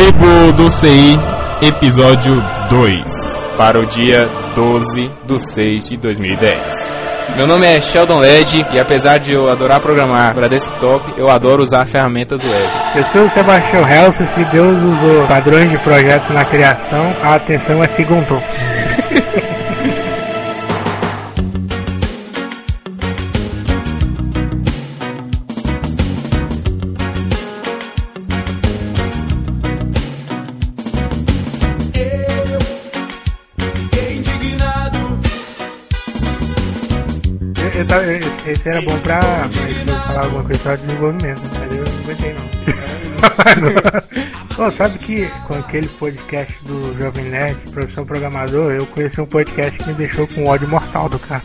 Tribo do CI, episódio 2, para o dia 12 de 6 de 2010. Meu nome é Sheldon Led e apesar de eu adorar programar para desktop, eu adoro usar ferramentas web. Eu sou o Sebastião Helso, se Deus usou padrões de projetos na criação, a atenção é segundo. esse era bom pra, pra falar alguma coisa de desenvolvimento, mas eu não aguentei não. Pô, sabe que com aquele podcast do Jovem Nerd, Profissão Programador, eu conheci um podcast que me deixou com ódio mortal do cara.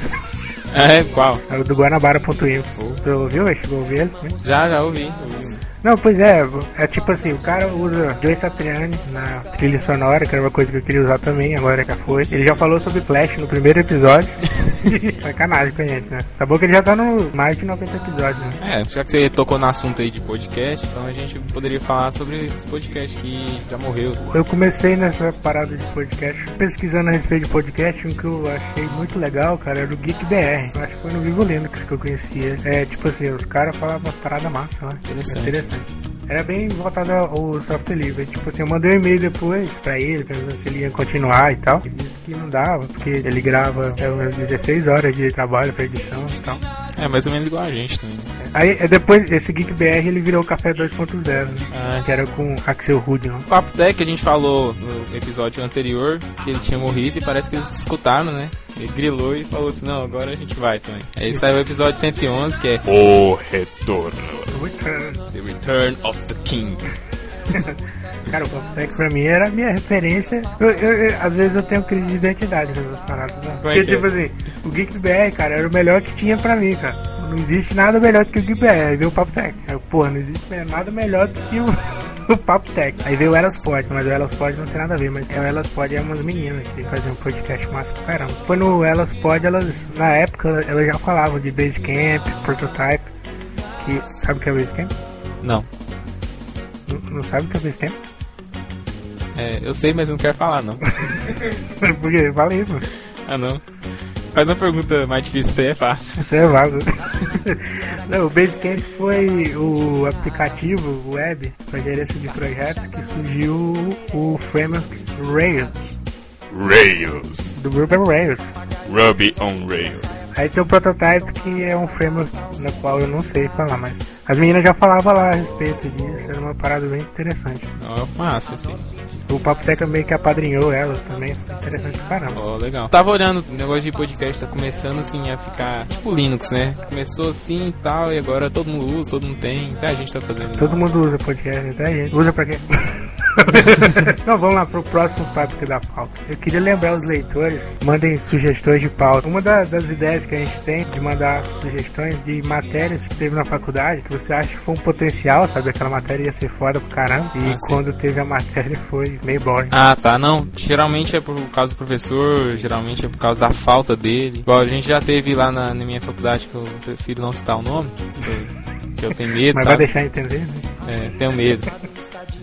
É, qual? Era o do Guanabara.info. Tu ouviu? Chegou a ouvir ele? Já, já ouvi. ouvi. Não, pois é, é tipo assim, o cara usa Joe Satriani na trilha sonora, que era uma coisa que eu queria usar também, agora já foi. Ele já falou sobre Flash no primeiro episódio. Sacanagem com a gente, né? Tá bom que ele já tá no mais de 90 episódios, né? É, já que você tocou no assunto aí de podcast, então a gente poderia falar sobre esse podcast que já morreu. Eu comecei nessa parada de podcast, pesquisando a respeito de podcast, um que eu achei muito legal, cara, era o Geek BR. Eu acho que foi no Vivo Linux que eu conhecia. É, tipo assim, os caras falavam umas paradas massas, né? Interessante. Era bem voltado ao software livre. Tipo assim, eu mandei um e-mail depois pra ele, perguntando se ele ia continuar e tal. Ele disse que não dava, porque ele grava é, umas 16 horas de trabalho pra edição e tal. É mais ou menos igual a gente também. né? Aí é, depois, esse Geek BR ele virou o Café 2.0, né? Ah, Que era com Axel Rude, não? O Papo Deck que a gente falou no episódio anterior, que ele tinha morrido e parece que eles se escutaram, né? Ele grilou e falou assim, não, agora a gente vai também. Aí saiu o episódio 111, que é O Retorno. The Return of the King. Cara, o Papo pra mim era a minha referência. Eu, eu- eu- às vezes eu tenho crise de identidade com essas paradas. Né? Porque, que é? tipo assim, o Geek BR, cara, era o melhor que tinha pra mim, cara. Não existe nada melhor do que o Geek BR. Aí veio o Papo Tech. Aí, porra, não existe nada melhor do que o, o Papo Tech. Aí veio o Elas Pod, mas o Elas Pod não tem nada a ver. Mas o Elas Pod é umas meninas que faziam um podcast massa pra caramba. Foi no Elas Pod, elas, na época, elas já falavam de Basecamp, Prototype. Que, sabe o que é Basecamp? Não, Não, não sabe o que é Basecamp? é, eu sei, mas não quero falar, não. Porque, falei, pô. Ah, não. Faz uma pergunta mais difícil, isso aí é fácil. Isso é vago. Não, o Basecamp foi o aplicativo web para gerência de projetos que surgiu o framework Rails, Rails. do Ruby on Rails. Ruby on Rails. Aí tem o Prototype que é um framework na qual eu não sei falar, mas as meninas já falavam lá a respeito disso, era uma parada bem interessante. Ó, massa, assim. O Papo Tech também que apadrinhou ela também, interessante pra caramba. Ó, legal. Tava olhando, o negócio de podcast tá começando assim a ficar tipo Linux, né? Começou assim e tal, e agora todo mundo usa, todo mundo tem. Até a gente tá fazendo. Todo nossa. mundo usa podcast, até a gente. Usa pra quê? Não, vamos lá pro próximo tópico da pauta. Eu queria lembrar os leitores, mandem sugestões de pauta. Uma da- das ideias que a gente tem de mandar sugestões de matérias que teve na faculdade, que você acha que foi um potencial, sabe? Aquela matéria ia ser foda pro caramba. E Ah, quando teve a matéria foi meio boring. Ah, tá. Não, geralmente é por causa do professor, geralmente é por causa da falta dele. Igual a gente já teve lá na, na minha faculdade, que eu prefiro não citar o nome, que eu, que eu tenho medo, Mas vai sabe? deixar entender, né? É, tenho medo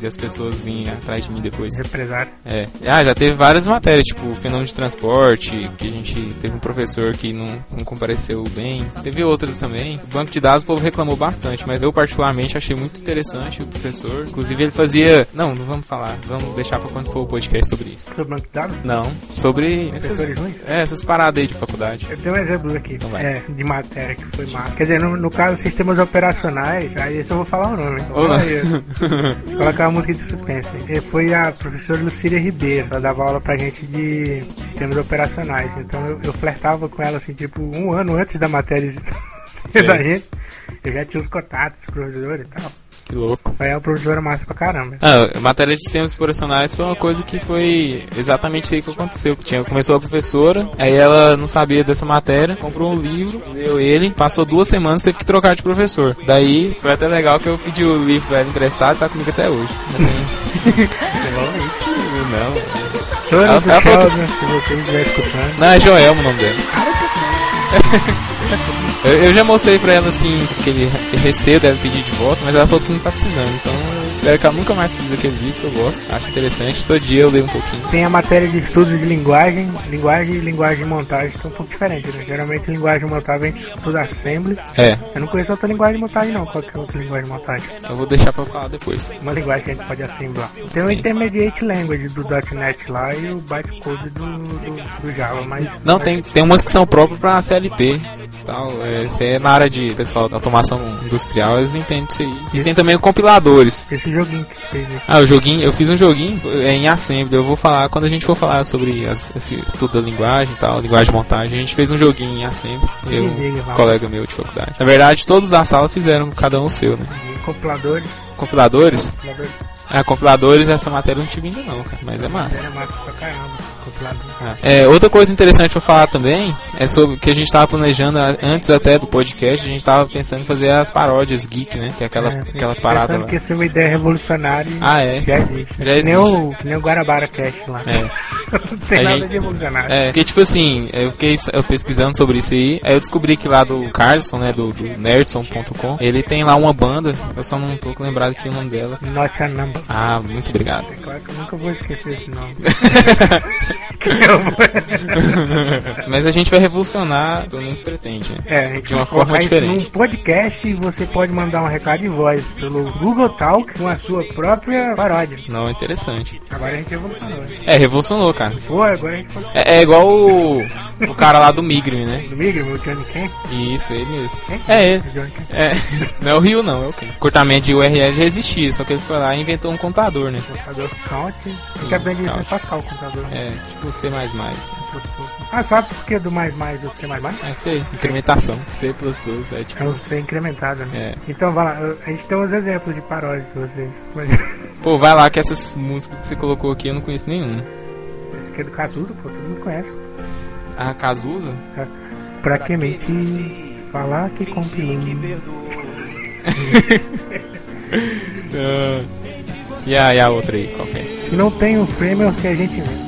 as pessoas virem atrás de mim depois. Represário. É. Ah, já teve várias matérias, tipo fenômeno de transporte, que a gente teve um professor que não, não compareceu bem. Teve outras também. O banco de dados o povo reclamou bastante, mas eu particularmente achei muito interessante o professor. Inclusive ele fazia. Não, não vamos falar. Vamos deixar pra quando for o podcast sobre isso. Sobre o banco de dados? Não, sobre essas, é, essas paradas aí de faculdade. Eu tenho um exemplo aqui, Então é, de matéria que foi massa. Quer dizer, no, no caso, sistemas operacionais, aí esse eu vou falar o nome. Ou não. Colocar uma música de suspense. E foi a professora Lucília Ribeiro. Ela dava aula pra gente de sistemas operacionais. Então eu, eu flertava com ela, assim, tipo, um ano antes da matéria da gente. Eu já tinha os contatos dos professores e tal. Que louco. Foi uma professora massa pra caramba. Ah, a matéria de sistemas operacionais foi uma coisa que foi exatamente isso aí que aconteceu. Tinha, começou a professora, aí ela não sabia dessa matéria, comprou um livro, leu ele, passou duas semanas teve que trocar de professor. Daí foi até legal que eu pedi o livro pra ela emprestado e tá comigo até hoje. Não. Choro Ela- ela falou escutando. Não, é Joelma o nome dela. Eu, já mostrei pra ela assim, aquele receio dela pedir de volta, mas ela falou que não tá precisando, então espero que ela nunca mais precise aquele livro, que eu gosto. Acho interessante. Todo dia eu leio um pouquinho. Tem a matéria de estudos de linguagem, linguagem e linguagem de montagem são um pouco diferentes, né? Geralmente linguagem de montagem a gente estuda assembly. É, Eu não conheço outra linguagem de montagem não, qual que é outra linguagem de montagem? eu vou deixar pra falar depois. Uma linguagem que a gente pode assemblar. Tem o. Intermediate Language do .NET lá e o Bytecode do, do, do Java, mas... Não, tem, tem umas que são próprias pra CLP. Tal, é, se é na área de pessoal da automação industrial, eles entendem isso aí. E tem também compiladores. Esse joguinho que você fez aí. Ah, o joguinho, eu fiz um joguinho é, em Assembly. Eu vou falar, quando a gente for falar sobre as- esse estudo da linguagem e tal, linguagem de montagem, a gente fez um joguinho em Assembly. Eu, Ih, um vai. colega meu de faculdade. Na verdade, todos da sala fizeram, cada um o seu, né? Compiladores, Compiladores? compiladores, Ah, compiladores, essa matéria eu não tive ainda não, cara, mas é massa. era massa pra caramba. É, outra coisa interessante pra falar também é sobre que a gente tava planejando antes até do podcast, a gente tava pensando em fazer as paródias geek, né? Que é aquela, É, aquela parada lá. que isso é uma ideia revolucionária Ah, é? já existe. Já Que nem existe. o, nem o Guarabara Cast lá. É. Não tem A nada gente- de revolucionário. É, porque tipo assim, eu fiquei eu pesquisando sobre isso aí, aí eu descobri que lá do Carlson, né, do, do nerdson.com, ele tem lá uma banda, eu só não tô lembrado aqui o nome dela. Not a number. Ah, muito obrigado. É claro que eu nunca vou esquecer esse nome. Que Mas a gente vai revolucionar, pelo menos pretende, né? É, a gente De uma vai forma diferente. Num podcast você pode mandar um recado de voz pelo Google Talk com a sua própria paródia. Não, é interessante. Agora a gente revolucionou. É, revolucionou, cara. Pô, agora a gente pode. É, é igual o, o cara lá do Migrim, né? Do Migre, meu Johnny Ken? Isso, ele mesmo. É ele. O Johnny Ken. É, não é o Rio não, é o quê? Cortamento de URL já existia, só que ele foi lá e inventou um contador, né? Computador count. A gente Sim, aprende isso count. em Pascal, o computador. É, tipo C++. Ah, sabe por que do mais mais do C mais mais? É isso aí, incrementação. C++, é tipo... É o C incrementado, né? É. Então, vai lá, a gente tem uns exemplos de paródia de vocês. Mas Pô, vai lá que essas músicas que você colocou aqui eu não conheço nenhuma. esse aqui é do Casudo, pô, todo mundo conhece. A Cazuza? Pra que mentir? Falar que compilou. Ah, e, a, e a outra aí, qual que é? Se não tem o framework que a gente inventa.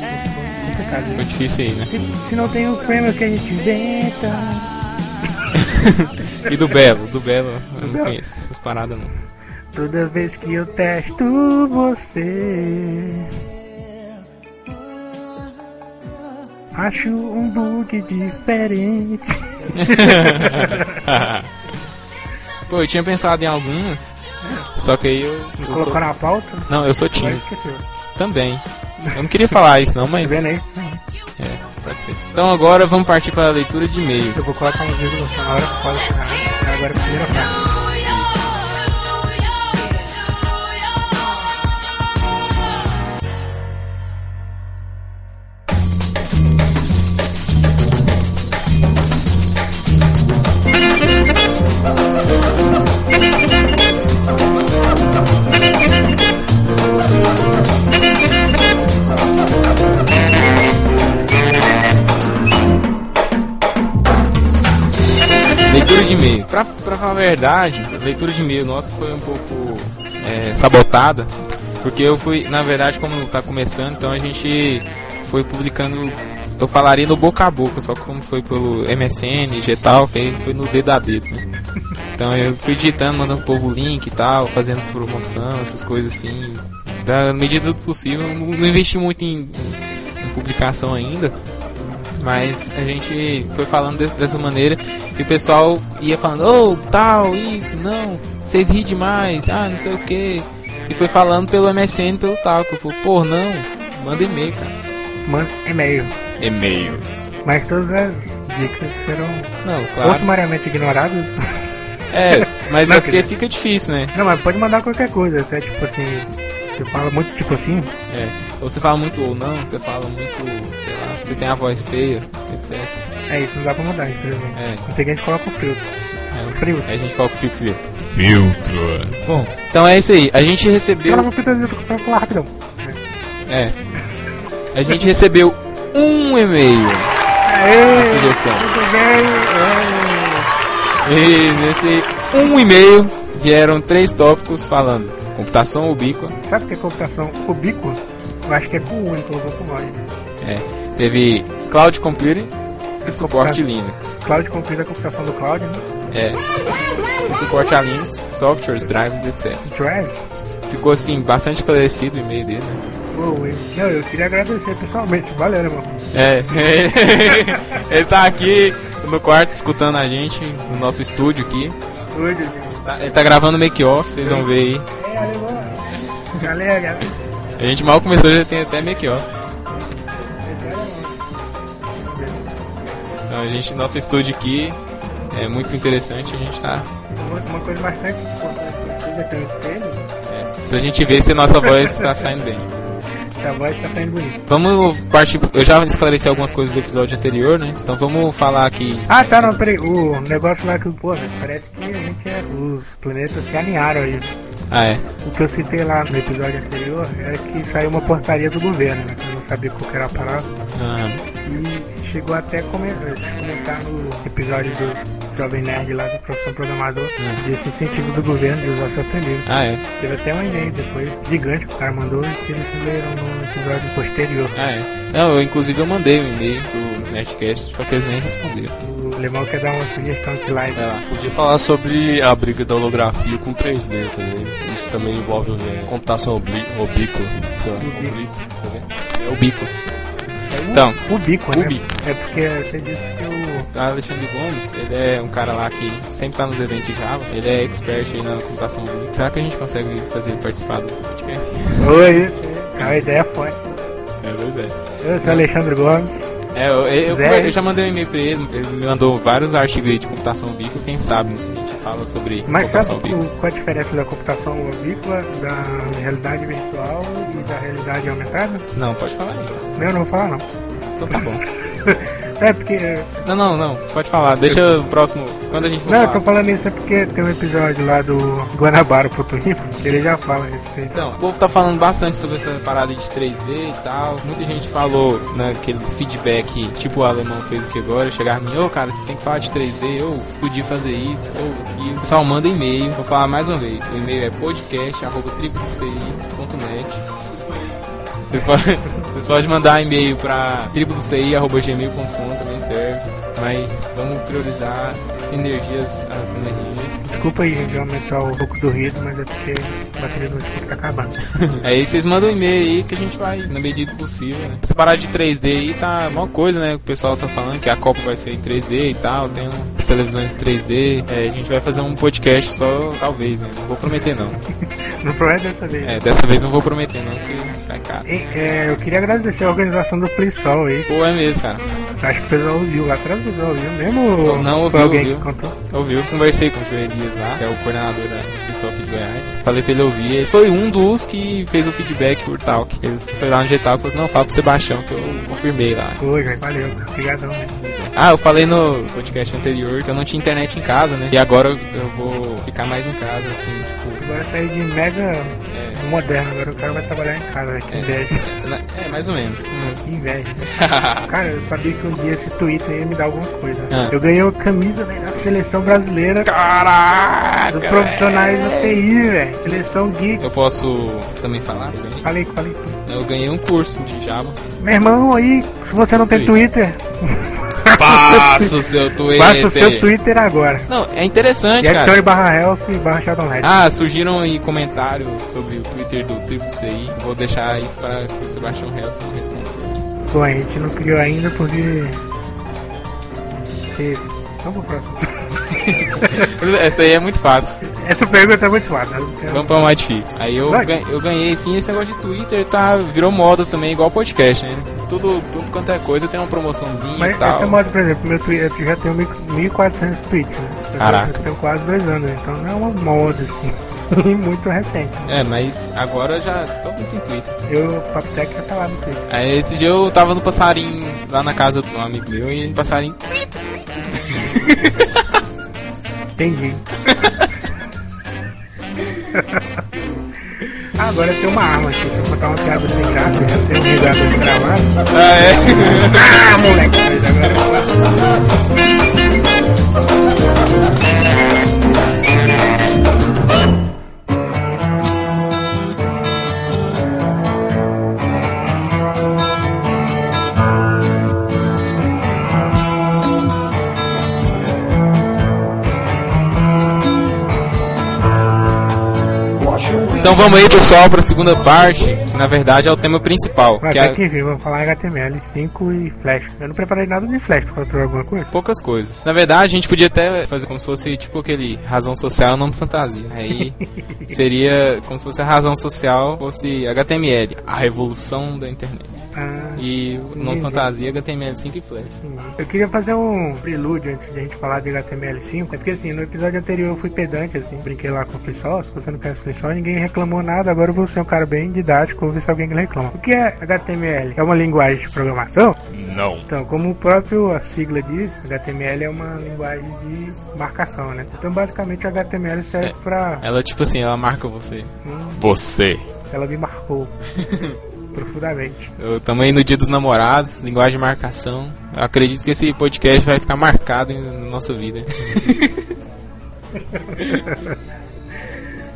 Foi né? difícil aí, né? Se, se não tem o framework que a gente inventa. E do Belo? Do Belo, eu não conheço essas paradas não. Toda vez que eu testo você. Acho um bug diferente. Pô, eu tinha pensado em algumas, só que aí eu. Eu sou, colocou na pauta? não, eu sou tímido também. Eu não queria falar isso não, Tá mas. vendo aí? É, pode ser. Então agora vamos partir para a leitura de e-mails. Eu vou colocar um vídeo na hora que fala Agora a primeira frase. Pra, pra falar a verdade, a leitura de e-mail nossa foi um pouco é, sabotada. Porque eu fui, na verdade, como tá começando, então a gente foi publicando. Eu falaria no boca a boca, só como foi pelo MSN, G tal, que aí foi no dedo a dedo. né? Então eu fui digitando, mandando pro povo link e tal, fazendo promoção, essas coisas assim. Da medida do possível, não, não investi muito em, em publicação ainda. Mas a gente foi falando desse- dessa maneira e o pessoal ia falando, oh, tal, isso, não, vocês ri demais, ah, não sei o que. E foi falando pelo MSN, pelo tal, que eu falei, pô, não, manda e-mail, cara. Manda e-mail. E-mails. Mas todas as dicas serão Não, ou claro. sumariamente ignoradas. É, mas Não, é porque fica difícil, né? Não, mas pode mandar qualquer coisa. Até tipo assim. Você fala muito tipo assim. É. Ou você fala muito ou não, você fala muito, sei lá, você tem a voz feia, etc. É isso, não dá pra mandar, infelizmente. É. Não tem que a gente coloca o filtro. É, Frio. Aí a gente coloca o filtro filtro. Filtro. Bom, então é isso aí. A gente recebeu. Fala pro filtro, pra falar rapidão. É. A gente recebeu um e-mail. Aê! A sugestão. Muito bem. E nesse um e-mail vieram três tópicos falando computação ubíqua. Sabe o que é computação ubíqua? Eu acho que é com U, ele colocou com nós. É, teve cloud computing e suporte. Linux. Cloud computer é a computação do cloud, né? É. Suporte a Linux, softwares, drivers, etc. Drive. ficou assim, bastante esclarecido o e-mail dele, né? Pô, eu, não, eu queria agradecer pessoalmente, valeu, irmão? É, ele tá aqui no quarto escutando a gente, no nosso estúdio aqui. Deus. Tá- Ele tá gravando make-off, vocês vão ver aí. É, alemão. Galera, galera. A gente mal começou, já tem até make-off. Então a gente, nosso estúdio aqui é muito interessante, a gente tá. Uma, coisa bastante importante que espelho, É, pra gente ver se a nossa voz tá saindo bem. Que a voz tá saindo bonita. Vamos partir. Eu já esclareci algumas coisas do episódio anterior, né? Então vamos falar aqui. Ah, tá, não, peraí. O negócio lá que, pô, parece que a gente é. Os planetas se alinharam aí. Ah, é. O que eu citei lá no episódio anterior era que saiu uma portaria do governo, né? Que eu não sabia qual que era a palavra. Ah, E chegou até a comentar, no episódio do Jovem Nerd lá do Professor Programador, desse incentivo do governo de usar software livre. ah, é. Teve até um e-mail depois, gigante, que o cara mandou e que eles leram no episódio posterior. Ah, é. Não, eu inclusive eu mandei um e-mail pro Nerdcast, só que eles nem responderam. O Alemão quer dar uma sugestão de live. Lá. Podia falar sobre a briga da holografia com 3D também. Isso também envolve né, computação Ubíqua. oblíqua, tá? É o bico. O- Então, o bico, né? o bico. É porque você disse que o. Alexandre Gomes, ele é um cara lá que sempre tá nos eventos de Java, ele é expert aí na computação Unix. Será que a gente consegue fazer ele participar do podcast? Oi, a ideia é forte. É, pois é. Eu sou Alexandre Gomes. É, eu, eu, eu já mandei um e-mail pra ele, ele me mandou vários artigos aí de computação bico, quem sabe a gente fala sobre Mas sabe computação bico. o- qual a diferença da computação ovícola, da realidade virtual e da realidade aumentada? Não, pode falar aí. Não, eu não vou falar não. Então tá bom. É porque. Não, não, não, pode falar. Deixa o próximo, quando a gente for Não, eu tô falando isso é porque tem um episódio lá do Guanabara Futurismo que ele já fala a respeito. Então, o povo tá falando bastante sobre essa parada de 3D e tal. Muita gente falou naqueles feedback, tipo o alemão fez aqui agora, chegar a mim, ô cara, vocês tem que falar de 3D, ou vocês podiam fazer isso, ou e o pessoal manda e-mail, vou falar mais uma vez. O e-mail é podcast.tribudoci.net. Vocês podem, vocês podem mandar e-mail pra tribudoci.gmail.com também serve. Mas vamos priorizar sinergias, as sinergias. Desculpa aí, gente, aumentar um pouco do ritmo, mas é porque a bateria do notebook tá acabando. Aí vocês mandam um e-mail aí que a gente vai, na medida do possível, né? Essa parada de 3D aí tá uma coisa, né? O pessoal tá falando que a Copa vai ser em 3D e tal, tem as televisões 3D. É, a gente vai fazer um podcast só, talvez, né? Não vou prometer não. Não promete dessa vez. É, dessa vez não vou prometer não, porque sai caro. E, é, eu queria agradecer a organização do Plisol aí. Pô, é mesmo, cara. Acho que o pessoal ouviu lá atrás, o pessoal ouviu mesmo. Não, foi ouviu, alguém ouviu. contou? Ouviu, conversei com o João Elias lá, que é o coordenador da Microsoft de Goiás. Falei pra ele ouvir. Ele foi um dos que fez o feedback por Talk. Ele foi lá no G-Talk e falou assim, não, fala pro Sebastião que eu confirmei lá. Gente, valeu. Obrigadão, né? Ah, eu falei no podcast anterior que eu não tinha internet em casa, né? E agora eu vou ficar mais em casa, assim, tipo. Agora saí de mega moderno, agora o cara vai trabalhar em casa, né? que inveja. é mais ou menos. Que inveja. Cara, eu sabia que um dia esse Twitter ia me dar alguma coisa. Ah. Eu ganhei uma camisa da seleção brasileira Caraca! dos profissionais do velho. TI, velho. Seleção geek. Eu posso também falar? Falei, falei. eu ganhei um curso de Java. Meu irmão, aí, se você não tem Twitter, Passa o seu Twitter. o seu Twitter agora. Não, é interessante, E cara. barra health barra shadowhead. Ah, surgiram aí comentários sobre o Twitter do Tribo CI. Vou deixar isso para que o Sebastião Helson responda. Bom, a gente não criou ainda porque... porque- Vamos pro próximo. Essa aí é muito fácil. Essa pergunta é muito fácil. Vamos pra uma mais difícil. Aí eu, gan- eu ganhei sim esse negócio de Twitter, tá? Virou moda também, igual podcast, né? Tudo, tudo quanto é coisa tem uma promoçãozinha Mas e tal. essa moda, por exemplo, meu Twitter já tenho 1.400 tweets, né? Caraca. Eu tenho quase dois anos, então não é uma moda, assim. muito recente. É, mas agora já todo mundo tem Twitter. Eu, o Papotec já tá lá no Twitter. Aí esse dia eu tava no passarinho lá na casa de um amigo meu e no passarinho. Entendi. Ah, Agora tem uma arma aqui, se eu contar uma piada sem graça, já tem um ligador gravado. Ah, é? Ah, moleque! Agora... Então vamos aí, pessoal, para a segunda parte, que na verdade é o tema principal. Mas Que até é que vamos falar HTML5 e Flash. Eu não preparei nada de Flash pra falar alguma coisa. poucas coisas. Na verdade, a gente podia até fazer como se fosse tipo aquele razão social, nome fantasia. Aí seria como se fosse a razão social fosse HTML, a revolução da internet. E o nome Entendi. fantasia HTML5 e Flash. Eu queria fazer um prelúdio antes de a gente falar de HTML5. É porque assim, no episódio anterior eu fui pedante, assim, brinquei lá com o pessoal. Se você não conhece o pessoal, ninguém reclamou nada. Agora eu vou ser um cara bem didático, vou ver se alguém reclama. O que é HTML? É uma linguagem de programação? Não. Então, como o próprio a sigla diz, HTML é uma linguagem de marcação, né? Então, basicamente, o HTML serve É. pra. Ela tipo assim, ela marca você. Hum, Você. ela me marcou profundamente. Eu tamo aí no dia dos namorados, linguagem de marcação. Eu acredito que esse podcast vai ficar marcado em- na nossa vida.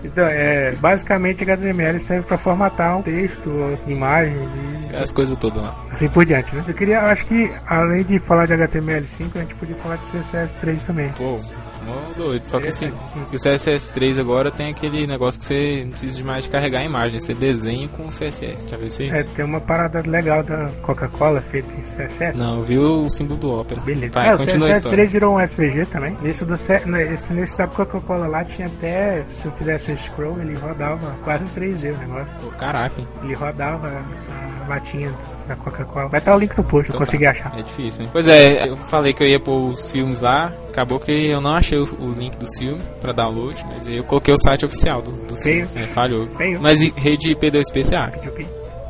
Então, é, basicamente, HTML serve para formatar um texto, imagens e As coisas todas lá. assim por diante, né? Eu queria, acho que, além de falar de HTML5, a gente podia falar de CSS3 também. Pô, mó doido. Só que assim, que o CSS3 agora tem aquele negócio que você não precisa mais de carregar a imagem, você desenha com o CSS. Já viu isso aí? É, tem uma parada legal da Coca-Cola feita em CSS. Não, viu o símbolo do Opera. Beleza. Vai, é, o continua a CSS3 história. virou um SVG também. Nesse, do, nesse, nesse da Coca-Cola lá tinha até, se eu fizesse o scroll, ele rodava quase em 3D o negócio. Pô, caraca, hein? Ele rodava a latinha da Coca-Cola. Vai estar o link no post, eu Então consegui tá. achar. É difícil, hein? Pois é, eu falei que eu ia pôr os filmes lá, acabou que eu não achei o, o link dos filmes pra download, mas aí eu coloquei o site oficial dos, dos Feio. filmes, né? Falhou. Feio. Mas rede P2PCA. Pediu que?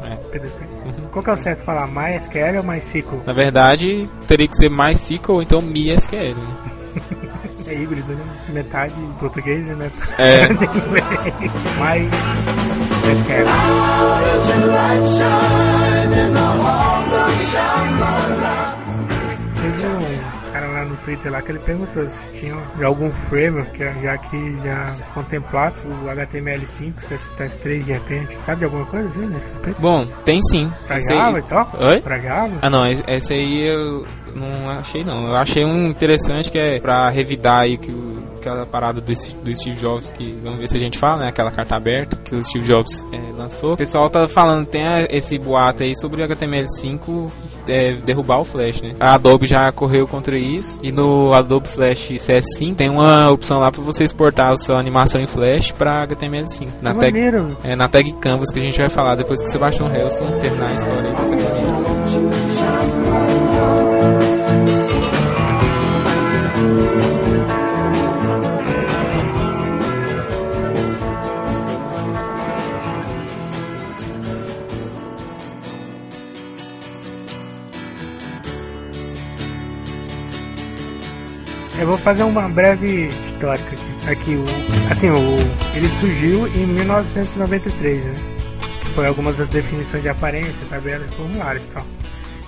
É. PDC. Qual que é o certo falar? MySQL ou MySQL? Na verdade, teria que ser MySQL ou então MySQL, né? É híbrido, né? Metade em português e metade É. em inglês. MySQL. Teve um cara lá no Twitter lá que ele perguntou se tinha algum framework que já que já contemplasse o HTML5, CSS3 de repente. Sabe de alguma coisa respeito? Bom, tem sim. Pra Esse aí- Java e tal? Oi? Pra Java? Ah não, esse aí eu não achei não. Eu achei um interessante que é pra revidar aí que o- aquela parada do, Steve- do Steve Jobs que vamos ver se a gente fala, né? Aquela carta aberta que o Steve Jobs é, lançou. O pessoal tá falando, tem a- esse boato aí sobre o HTML5 é, derrubar o Flash, né? A Adobe já correu contra isso e no Adobe Flash CS5 tem uma opção lá pra você exportar a sua animação em Flash pra HTML5. Na Que tag, maneiro. é, na tag Canvas que a gente vai falar depois que o Sebastian Helson terminar a história aí do HTML. Eu vou fazer uma breve histórica aqui. Aqui, o, assim, o, ele surgiu em 1993, né? Que foi algumas das definições de aparência, tabelas e formulários e tal.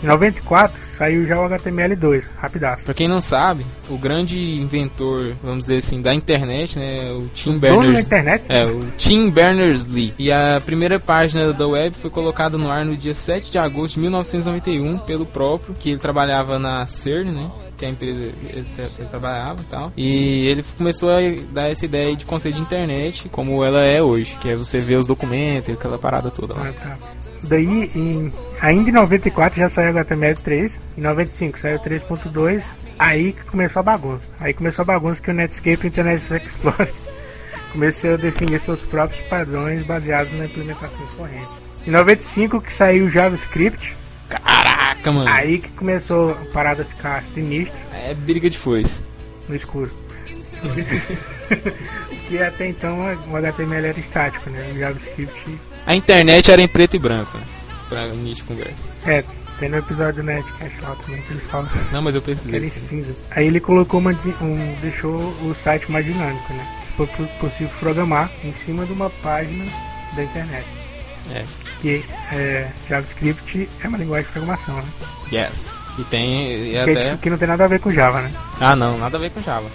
Em 94 saiu já o HTML2, rapidaço. Pra quem não sabe, o grande inventor, vamos dizer assim, da internet, né, é o Tim Dono da Berners. internet? É, o Tim Berners-Lee. E a primeira página da web foi colocada no ar no dia 7 de agosto de 1991 pelo próprio, que ele trabalhava na CERN, né? Que é a empresa ele, tra- ele trabalhava e tal. E ele começou a dar essa ideia de conceito de internet como ela é hoje, que é você ver os documentos e aquela parada toda lá. Ah, tá. Daí, em, ainda em 94 já saiu o HTML3, em 95 saiu o 3.2, aí que começou a bagunça. Aí começou a bagunça que o Netscape e o Internet Explorer começou a definir seus próprios padrões baseados na implementação corrente. Em 95 que saiu o JavaScript, Caraca, mano. aí que começou a parada a ficar sinistra É briga de foice. no escuro. que até então o HTML era estático, né? O JavaScript A internet era em preto e branco, né? Pra início de conversa. é, tem no episódio do Netcast lá também que eles falam. Não, mas eu precisei. cinza. Aí ele colocou uma, um, deixou o site mais dinâmico, né? Foi po- possível programar em cima de uma página da internet. É. Que é, JavaScript é uma linguagem de programação, né? Yes. E tem. E Que, até. que não tem nada a ver com Java, né? Ah, não, nada a ver com Java.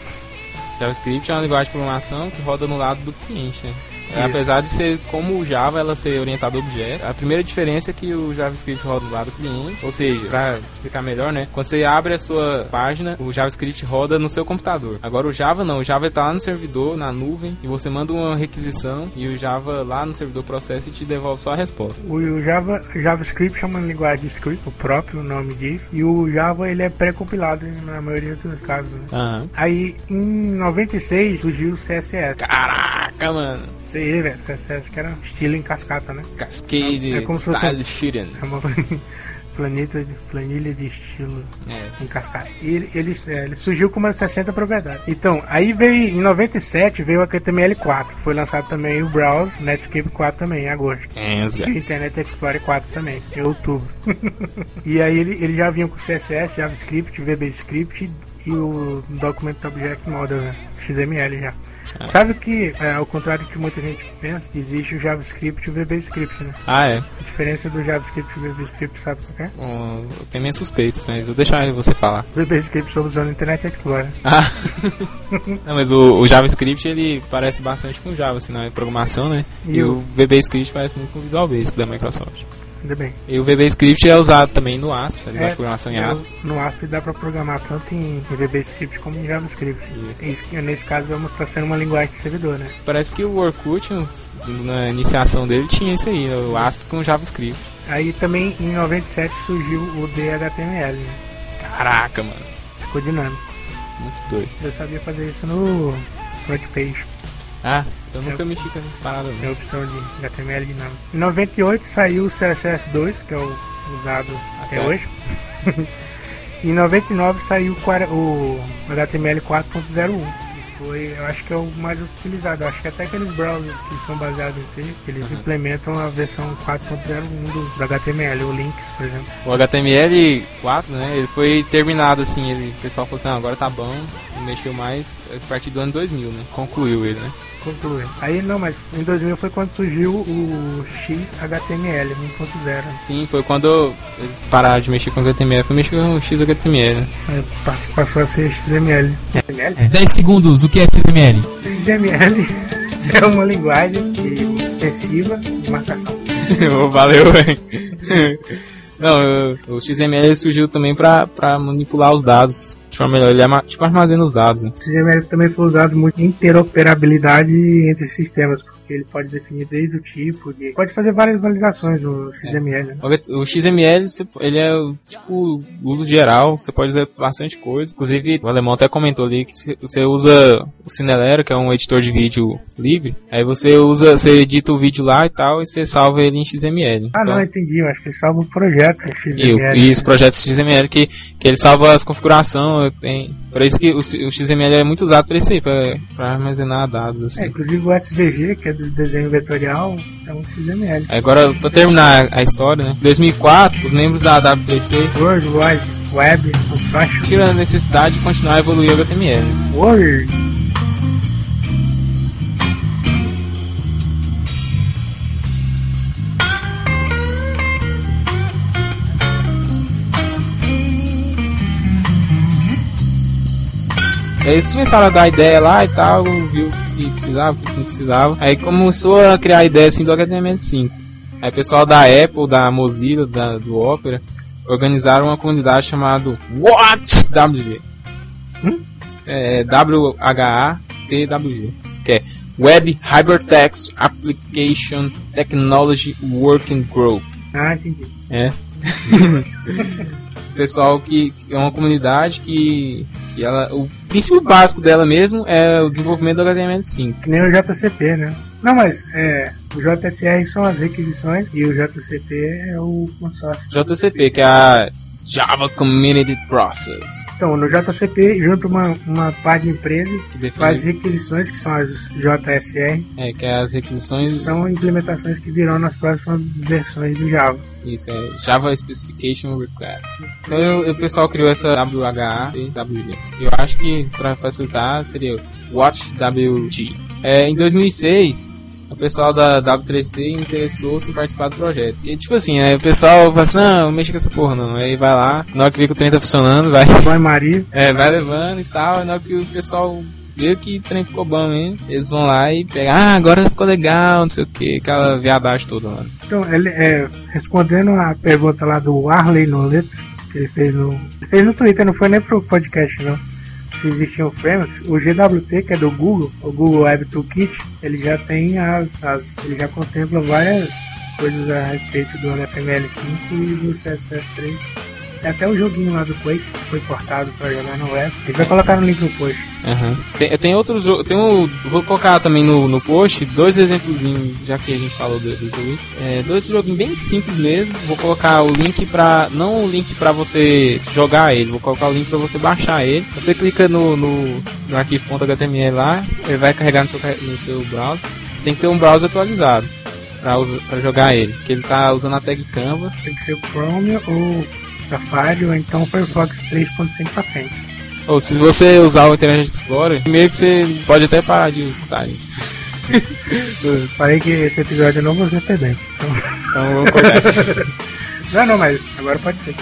JavaScript é uma linguagem de programação que roda no lado do cliente, né? É, apesar de ser como o Java, ela ser orientada a objeto, a primeira diferença é que o JavaScript roda do lado do cliente, ou seja, para explicar melhor, né? Quando você abre a sua página, o JavaScript roda no seu computador. Agora o Java não, o Java está lá no servidor, na nuvem, e você manda uma requisição e o Java lá no servidor processa e te devolve só a resposta. O Java, JavaScript é uma linguagem de script, o próprio nome diz, e o Java ele é pré-compilado na maioria dos casos. Né? Aham. Aí em 96 surgiu o CSS. Caraca, mano. Você velho, CSS que era estilo em cascata, né? Cascade É como se fosse- Style Sheeting. É uma planeta de, planilha de estilo É. em cascata. E ele, ele, é, surgiu com umas 60 propriedades. Então, aí veio em 97 veio o HTML4, que foi lançado também o Browse, Netscape 4 também, em agosto. Ensga. E Internet Explorer 4 também, em outubro. e aí ele, ele já vinha com CSS, JavaScript, VBScript e o Document Object Model, né? XML já. Sabe que, é, ao contrário do que muita gente pensa, existe o JavaScript e o VBScript, né? Ah, é. A diferença do JavaScript e o VBScript, sabe qual que é? Um, eu tenho minhas suspeitas, mas vou deixar você falar. O VBScript estou usando o Internet Explorer. Ah. Não, mas o, o JavaScript ele parece bastante com Java, assim, na programação, né? E E, o- o VBScript parece muito com o Visual Basic da Microsoft. Ainda bem. E o VBScript é usado também no ASP, a linguagem de programação em ASP. No ASP dá pra programar tanto em VBScript como em JavaScript. Isso. Que, nesse caso vamos estar sendo uma linguagem de servidor, né? Parece que o Orkut, na iniciação dele, tinha isso aí, o ASP com JavaScript. Aí também em 97 surgiu o DHTML, né? Caraca, mano. Ficou dinâmico. Muito doido. Eu sabia fazer isso no front page. Ah, eu nunca mexi com essas paradas, Tem a não. opção de HTML dinâmico. Em 98 saiu o CSS2, que é o usado até Até. hoje. em 99 saiu o HTML 4.01. que Foi, eu acho que é o mais utilizado. Eu acho que até aqueles browsers que são baseados em C, eles Uhum. implementam a versão 4.01 do, do HTML, o Links, por exemplo. O HTML4, né, ele foi terminado assim, ele, o pessoal falou assim, ah, agora tá bom, não mexeu mais, a partir do ano 2000, né, concluiu ele, né. Conclui. Aí não, mas em 2000 foi quando surgiu o XHTML 1.0. Sim, foi quando eles pararam de mexer com HTML, foi mexer com o XHTML. Aí pass- passou a ser XML. XML? 10 segundos, o que é XML? XML é uma linguagem de extensiva de marcação. Ô, Valeu, velho. Não, o XML surgiu também pra, pra manipular os dados forma melhor, ele ama- tipo armazena os dados, né. XML também foi usado muito em interoperabilidade entre sistemas, porque ele pode definir desde o tipo, de, pode fazer várias validações no XML. Né? O XML, ele é tipo uso geral, você pode usar bastante coisa. Inclusive, o alemão até comentou ali que você usa o Cinelera, que é um editor de vídeo livre. Aí você usa, você edita o vídeo lá e tal, e você salva ele em XML. Ah, não, entendi. Eu acho que ele salva o projeto e, XML. e os projetos XML que, que ele salva as configurações. Tem, por isso que o, o XML é muito usado para isso aí, pra armazenar dados. É, Assim. inclusive o SVG, que é do desenho vetorial, é um XML. Agora, pra terminar a história, né? Em 2004, os membros da W3C World Wide Web Construction. tiram a necessidade de continuar a evoluir o HTML. Word. Eles começaram a dar ideia lá e tal, viu o que precisava, o que não precisava. Aí começou a criar a ideia assim do HTML5. Aí o pessoal da Apple, da Mozilla, da, do Opera, organizaram uma comunidade chamada WHATWG. Hum? É, W-H-A-T-W-G. Que é Web Hypertext Application Technology Working Group. Ah, entendi. É. Pessoal que que é uma comunidade que, que ela, o princípio básico dela mesmo é o desenvolvimento do HTML5. Que nem o JCP, né? Não, mas é, o JSR são as requisições e o JCP é o consórcio. JCP, que é a Java Community Process, Então, no JCP, junto uma, uma parte de empresa que faz requisições, que são as JSR, é, que é as requisições, são implementações que virão nas próximas versões do Java. isso é Java Specification Request. Então eu- o pessoal criou essa WHA e WG. Eu acho que para facilitar seria WatchWG. É, em 2006, o pessoal da W3C interessou-se em participar do projeto. E tipo assim, aí o pessoal fala assim, não, mexa com essa porra não. Aí vai lá, na hora que vê que o trem tá funcionando, vai, Boy Maria, é, vai levando e tal. E na hora que o pessoal Viu que o trem ficou bom mesmo. Eles vão lá e pegam, ah, agora ficou legal, não sei o que, aquela viadagem toda, mano. Então, ele, é, respondendo a pergunta lá do Arley Noleto, que ele fez no, ele fez no Twitter, não foi nem pro podcast, não. Se existiam frameworks, o GWT, que é do Google, o Google Web Toolkit, ele já tem as, as ele já contempla várias coisas a respeito do HTML5 e do CSS3 tem até o joguinho lá do Quake que foi portado pra jogar no web. Gente vai colocar no link no post. Uhum. Tem, tem outros jogos. Tem um, vou colocar também no, no post dois exemplos, já que a gente falou do, do jogo. É, dois joguinhos bem simples mesmo. Vou colocar o link pra. Não o link pra você jogar ele, vou colocar o link pra você baixar ele. Você clica no, no, no arquivo.html lá, ele vai carregar no seu, no seu browser. Tem que ter um browser atualizado pra jogar ele. Que ele tá usando a tag Canvas. Tem que ser o Chrome ou Safari ou então Firefox 3.5 para frente. Ou se você usar o Internet Explorer, primeiro que você pode até parar de escutar. Falei que esse episódio eu não vou ser pedante. Então, então vou cortar Não, não, mas agora pode ser.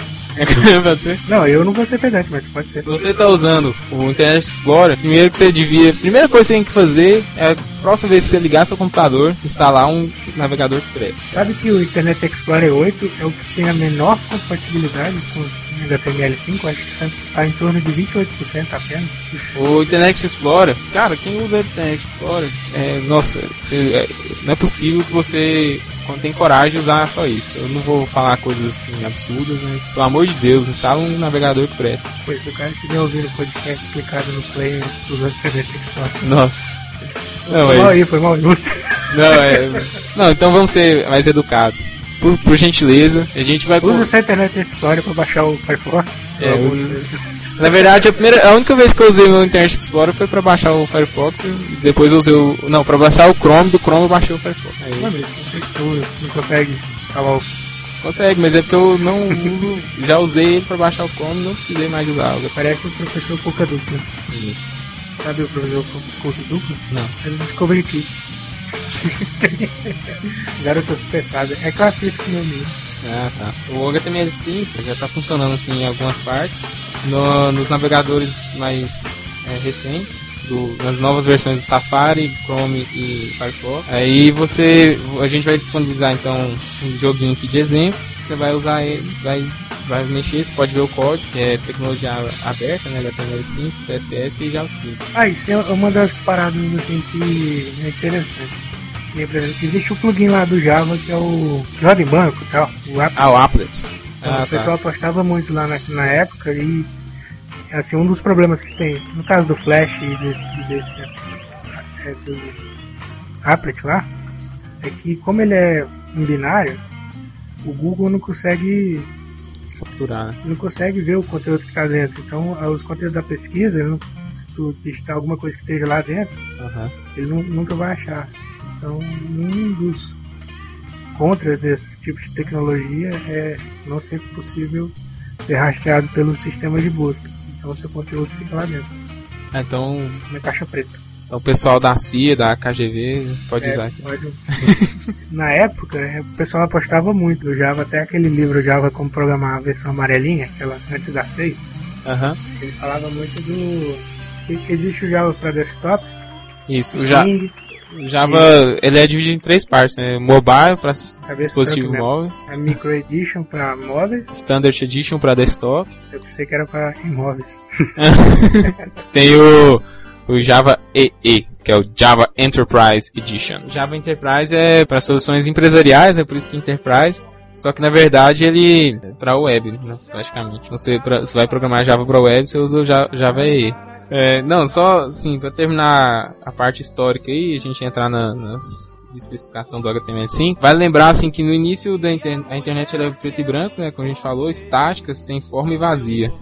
Não, eu não vou ser pedante, mas pode ser. Você está usando o Internet Explorer, primeiro que você devia. Primeira coisa que você tem que fazer é próxima vez que você ligar seu computador, instalar um navegador que presta. Sabe que o Internet Explorer 8 é o que tem a menor compatibilidade com HTML5, acho que está em torno de 28% apenas. O Internet Explorer, cara, quem usa o Internet Explorer, é, nossa, você, é, não é possível que você quando tem coragem usar só isso. Eu não vou falar coisas assim absurdas, mas pelo amor de Deus, instala um navegador que presta. Pois, se o cara estiver ouvindo o podcast clicado no player usando Internet Explorer. Nossa. Não, foi mal aí, foi mal justo. Não, é. Não, então vamos ser mais educados. Por, por gentileza, a gente vai. Usa essa internet Explorer pra baixar o Firefox. É, usa. Na verdade, a, primeira, a única vez que eu usei meu Internet Explorer foi pra baixar o Firefox e depois eu usei o. Não, pra baixar o Chrome, do Chrome eu baixei o Firefox. Aí... Mano, não consegue o. Consegue, mas é porque eu não uso. já usei ele pra baixar o Chrome não precisei mais usar. Parece o professor Pouca Dupla. Isso. Sabe o professor Pouca Dupla? Não. Ele descobriu aqui. Garoto pesado. É assisto meu. Ah, tá. O HTML5 já está funcionando assim em algumas partes. No, nos navegadores mais é, recentes, do, nas novas versões do Safari, Chrome e Firefox. Aí você, a gente vai disponibilizar então um joguinho aqui de exemplo. Você vai usar ele, vai, vai mexer, você pode ver o código, que é tecnologia aberta, né, HTML5, CSS e JavaScript. Ah, isso é uma das paradas assim, que é interessante existe o plugin lá do Java que é o Java em banco e tal. O Applet. Ah, o Applet. Ah, o pessoal tá. apostava muito lá na, na época e assim, um dos problemas que tem, no caso do Flash e desse, desse é, do Applet lá, é que como ele é em binário, o Google não consegue capturar, né? não consegue ver o conteúdo que está dentro. Então, os conteúdos da pesquisa, ele não, se tu digitar alguma coisa que esteja lá dentro, uhum. ele não, nunca vai achar. Então, um dos contras desse tipo de tecnologia é não ser possível ser rastreado pelo sistema de busca. Então, o seu conteúdo fica lá dentro. É, então, na caixa preta. Então, o pessoal da CIA, da KGV, pode é, usar isso. Pode. na época, é, o pessoal apostava muito no Java, até aquele livro Java como programar a versão amarelinha, aquela antes da 6. Uhum. Ele falava muito do. que existe o Java para desktop. Isso, o Java. O Java, ele é dividido em três partes, né? Mobile para dispositivos móveis. É Micro Edition para móveis. Standard Edition para desktop. Eu pensei que era para imóveis. Tem o, o Java EE, que é o Java Enterprise Edition. Java Enterprise é para soluções empresariais, é por isso que Enterprise. Só que na verdade ele é para web, né, praticamente. Você, pra, você vai programar Java para web, você usa o Java EE. É, não, só assim, para terminar a parte histórica aí, a gente entrar na, nas especificação do HTML5. Vale lembrar assim que no início da internet, a internet era preto e branco, né, como a gente falou, estática, sem forma e vazia.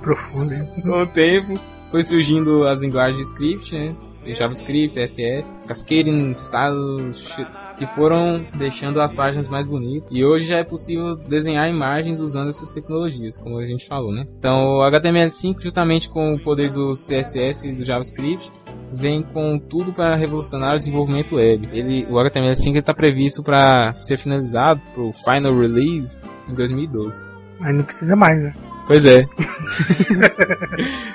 Profundo. Com o tempo foi surgindo as linguagens script, né? JavaScript, CSS, Cascading Style Sheets, que foram deixando as páginas mais bonitas. E hoje já é possível desenhar imagens usando essas tecnologias, como a gente falou, né? Então, o HTML5, juntamente com o poder do CSS e do JavaScript, vem com tudo para revolucionar o desenvolvimento web. Ele, o HTML5 está previsto para ser finalizado para o final release em 2012. Mas não precisa mais, né? Pois é.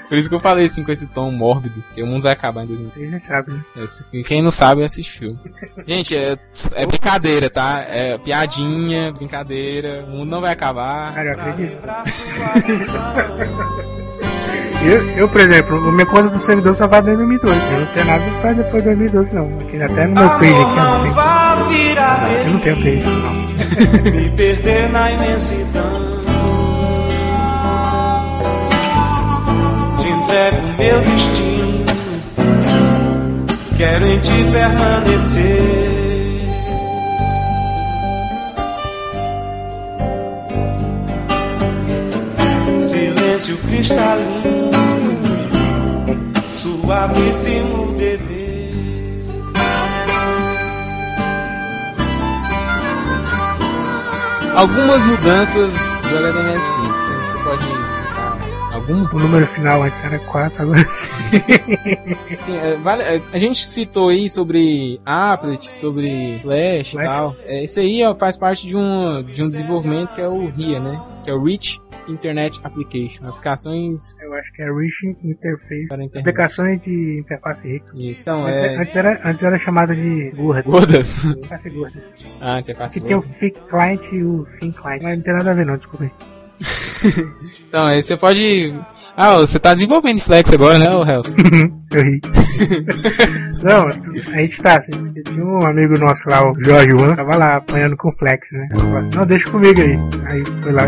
Por isso que eu falei assim com esse tom mórbido, que o mundo vai acabar em 2030. Vocês já sabem, né? Esse- E quem não sabe, assiste filme. Gente, é, é brincadeira, tá? É piadinha, brincadeira. O mundo não vai acabar. Cara, eu acredito. Eu, eu, por exemplo, a minha conta do servidor só vai até 2012. Eu não tenho nada pra depois de 2012, não. Aqui, até no meu page aqui, eu não virar Eu não tenho page, não. me perder na imensidão. O meu destino, quero em ti permanecer. Silêncio cristalino, suavíssimo dever. Algumas mudanças do HTML5. Alguma? O número final antes era 4, agora sim. Sim, é, vale- é, a gente citou aí sobre Applet, sobre Flash e tal. É, esse aí ó, faz parte de um, de um desenvolvimento que é o RIA, né? Que é o Rich Internet Application. Aplicações Eu acho que é Rich Interface. para internet. Aplicações de interface rica. Isso, então, Antes, é... antes era, antes era chamada de gorda. Gordas? Interface gorda. ah, interface Que tem o. Fic Client e o Fin Client. Mas não tem nada a ver não, desculpa aí. Então, aí você pode... Ah, você tá desenvolvendo Flex agora, né, Helson? Eu ri. Não, a gente tá. assim, Tinha um amigo nosso lá, o Jorge Juan, tava lá apanhando com flex, né? Falei, não, deixa comigo aí. Aí foi lá,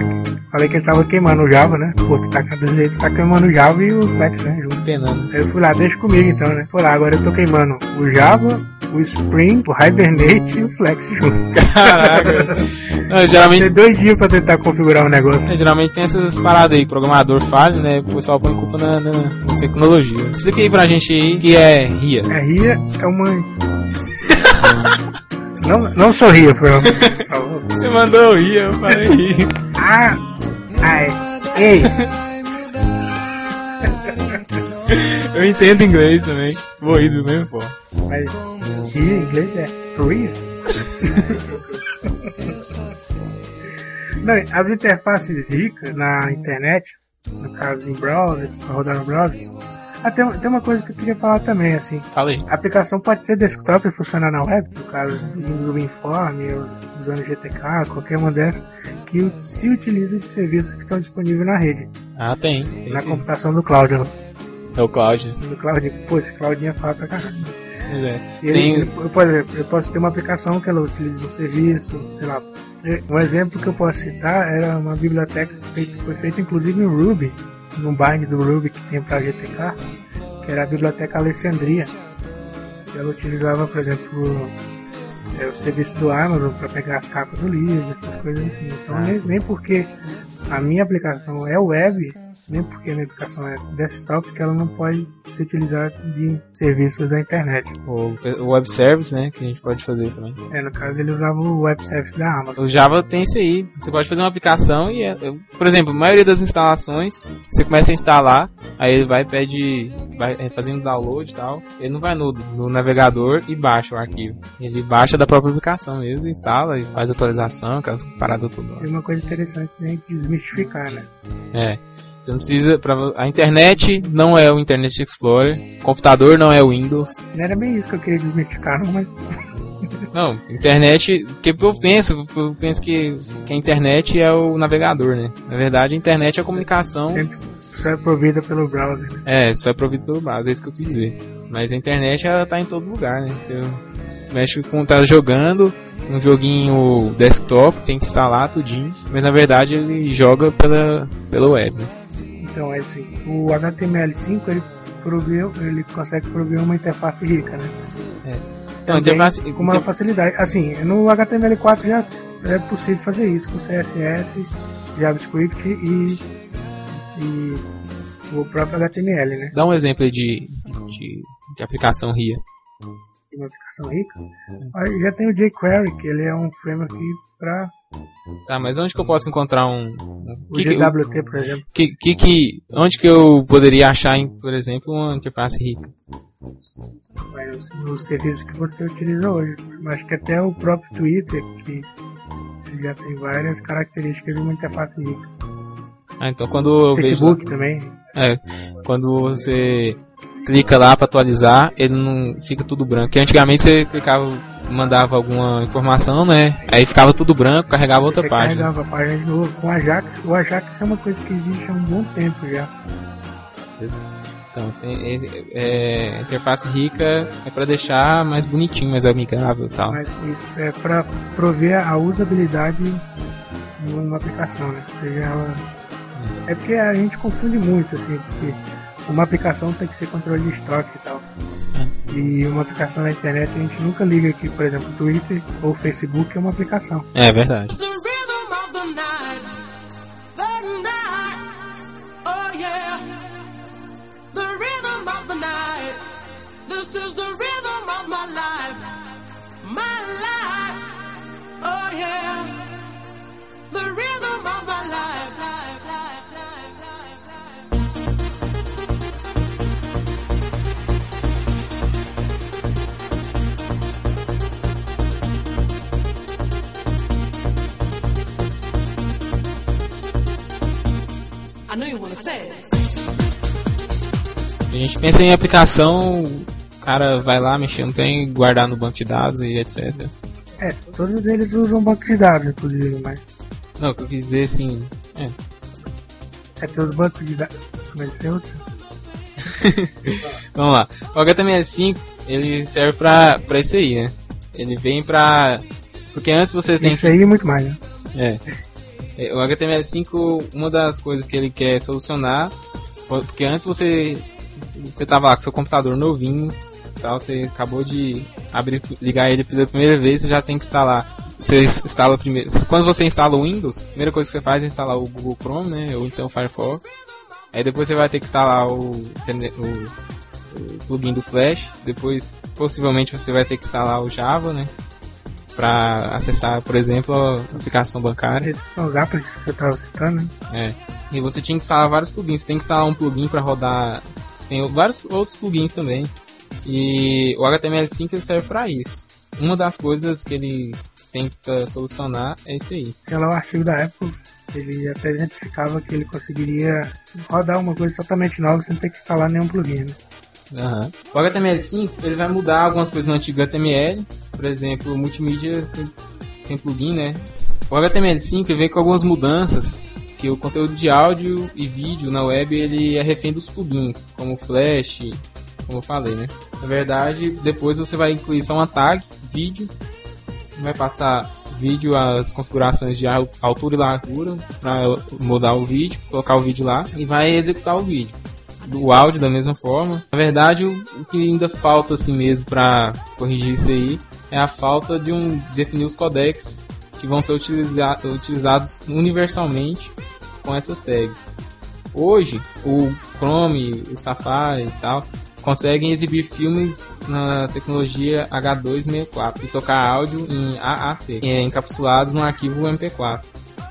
falei que ele tava queimando o Java, né? Pô, tu tá, ele tá queimando o Java e o flex, né? Junto. Penando. Aí eu fui lá, deixa comigo então, né? Foi lá, agora eu tô queimando o Java, o Spring, o Hibernate e o Flex junto. Caraca. Não, Tem geralmente, dois dias pra tentar configurar o negócio. é, geralmente tem essas paradas aí, programador falha, né? O pessoal põe culpa na, na- na tecnologia. Explica aí pra gente aí o que é RIA. A Ria é uma. não, não sorria, por favor. Você mandou RIA, eu falei RIA. Ah! Ai! Ei! Eu entendo inglês também. Vou ir do mesmo forma. Mas Ria em inglês é Ria. Não, as interfaces ricas na internet, no caso em browser, rodar no browser. Ah, tem, tem uma coisa que eu queria falar também, assim. Fala aí. A aplicação pode ser desktop e funcionar na web, no caso do Inform, ou usando GTK, qualquer uma dessas, que se utiliza de serviços que estão disponíveis na rede, Ah, tem. Tem na sim. computação do cloud. É o Cloud. Do cloud, pô, esse cloudinho é fala pra caralho. Pois é. Ele, Tem. eu, por exemplo, eu posso ter uma aplicação que ela utiliza um serviço, sei lá. Um exemplo que eu posso citar era uma biblioteca que foi feita inclusive em Ruby, num bind do Ruby que tem para GTK, que era a biblioteca Alexandria. Ela utilizava, por exemplo, é, o serviço do Amazon para pegar as capas do livro, essas coisas assim. Então, Ah, nem, nem porque a minha aplicação é web, nem porque a minha aplicação é desktop, que ela não pode se utilizar de serviços da internet. O, o web service, né? Que a gente pode fazer também. É, no caso ele usava o web service da Amazon. O Java tem isso aí. Você pode fazer uma aplicação e, é- por exemplo, a maioria das instalações, você começa a instalar, aí ele vai pede, vai é, fazendo download e tal. Ele não vai no, no navegador e baixa o arquivo. Ele baixa da própria aplicação mesmo, instala e faz atualização, aquelas paradas tudo. Tem uma coisa interessante pra gente desmistificar, né? É. Você não precisa. Pra, a internet não é o Internet Explorer, computador não é o Windows. Não era bem isso que eu queria desmistificar, mas Não, internet. Porque eu penso, eu penso que, que a internet é o navegador, né? Na verdade, a internet é a comunicação. sempre só é provida pelo browser. né? É, só é provido pelo browser, é isso que eu quis dizer. Mas a internet ela tá em todo lugar, né? Você mexe com tá jogando um joguinho desktop, tem que instalar tudinho, mas na verdade ele joga pela pela web. né? Então, é assim, o HTML5 ele proveu, ele consegue prover uma interface rica, né? Então, a Também interface, com uma facilidade. Assim, no HTML4 já é possível fazer isso com CSS, JavaScript e, e o próprio HTML, né? dá um exemplo aí de, de, de aplicação RIA. Uma aplicação rica. Já tem o jQuery, que ele é um framework para Tá, mas onde que eu posso encontrar um. um que, que, GWT, por exemplo. que, que, que- onde que eu poderia achar, em, por exemplo, uma interface rica? Nos serviços que você utiliza hoje. Acho que até o próprio Twitter, que já tem várias características de uma interface rica. Ah, então quando eu vejo. Facebook também. É, quando você clica lá pra atualizar, ele não fica tudo branco. Porque antigamente você clicava, mandava alguma informação, né? Aí ficava tudo branco, carregava outra Você página. carregava a página de novo. Com o Ajax, o Ajax é uma coisa que existe há um bom tempo já. Então, tem, é, é, interface rica é pra deixar mais bonitinho, mais amigável e tal. Mas isso é pra prover a usabilidade numa aplicação, né? Seja ela... É porque a gente confunde muito, assim, porque uma aplicação tem que ser controle de estoque e tal. E uma aplicação na internet a gente nunca liga que, por exemplo, Twitter ou Facebook é uma aplicação. É verdade. The rhythm of I know you wanna say it. A gente pensa em aplicação, o cara vai lá mexer, não tem guardar no banco de dados e etc. É, todos eles usam banco de dados, inclusive, mas Não, o que eu quis dizer assim. É, é que os bancos de dados. Como é que usa? Vamos lá. O HTML5 ele serve pra, pra isso aí, né? Ele vem pra. Porque antes você tem Isso aí e muito mais, né? É. É, O HTML5, uma das coisas que ele quer solucionar, porque antes você você tava lá com seu computador novinho, tal, você acabou de abrir, ligar ele pela primeira vez, você já tem que instalar. Você instala primeiro. Quando você instala o Windows, a primeira coisa que você faz é instalar o Google Chrome, né, ou então o Firefox. Aí depois você vai ter que instalar o, o, o plugin do Flash, depois possivelmente você vai ter que instalar o Java, né, para acessar, por exemplo, a aplicação bancária. São os apps que eu tava citando, né? É. E você tinha que instalar vários plugins. Você tem que instalar um plugin para rodar. Tem vários outros plugins também. E o HTML5 ele serve para isso. Uma das coisas que ele tenta solucionar é isso aí. Sei lá, o artigo da Apple, ele até exemplificava que ele conseguiria rodar uma coisa totalmente nova sem ter que instalar nenhum plugin, né? Aham. O HTML5 ele vai mudar algumas coisas no antigo HTML, por exemplo, multimídia sem, sem plugin, né? O HTML5 ele vem com algumas mudanças que o conteúdo de áudio e vídeo na web ele é refém dos plugins, como Flash, como eu falei, né? Na verdade, depois você vai incluir só uma tag, vídeo, vai passar vídeo as configurações de al- altura e largura para mudar o vídeo, colocar o vídeo lá e vai executar o vídeo. O áudio da mesma forma. Na verdade, o que ainda falta assim mesmo para corrigir isso aí é a falta de um definir os codecs que vão ser utiliza- utilizados universalmente com essas tags. Hoje, o Chrome, o Safari e tal conseguem exibir filmes na tecnologia H264 e tocar áudio em AAC, eh, encapsulados no arquivo MP4.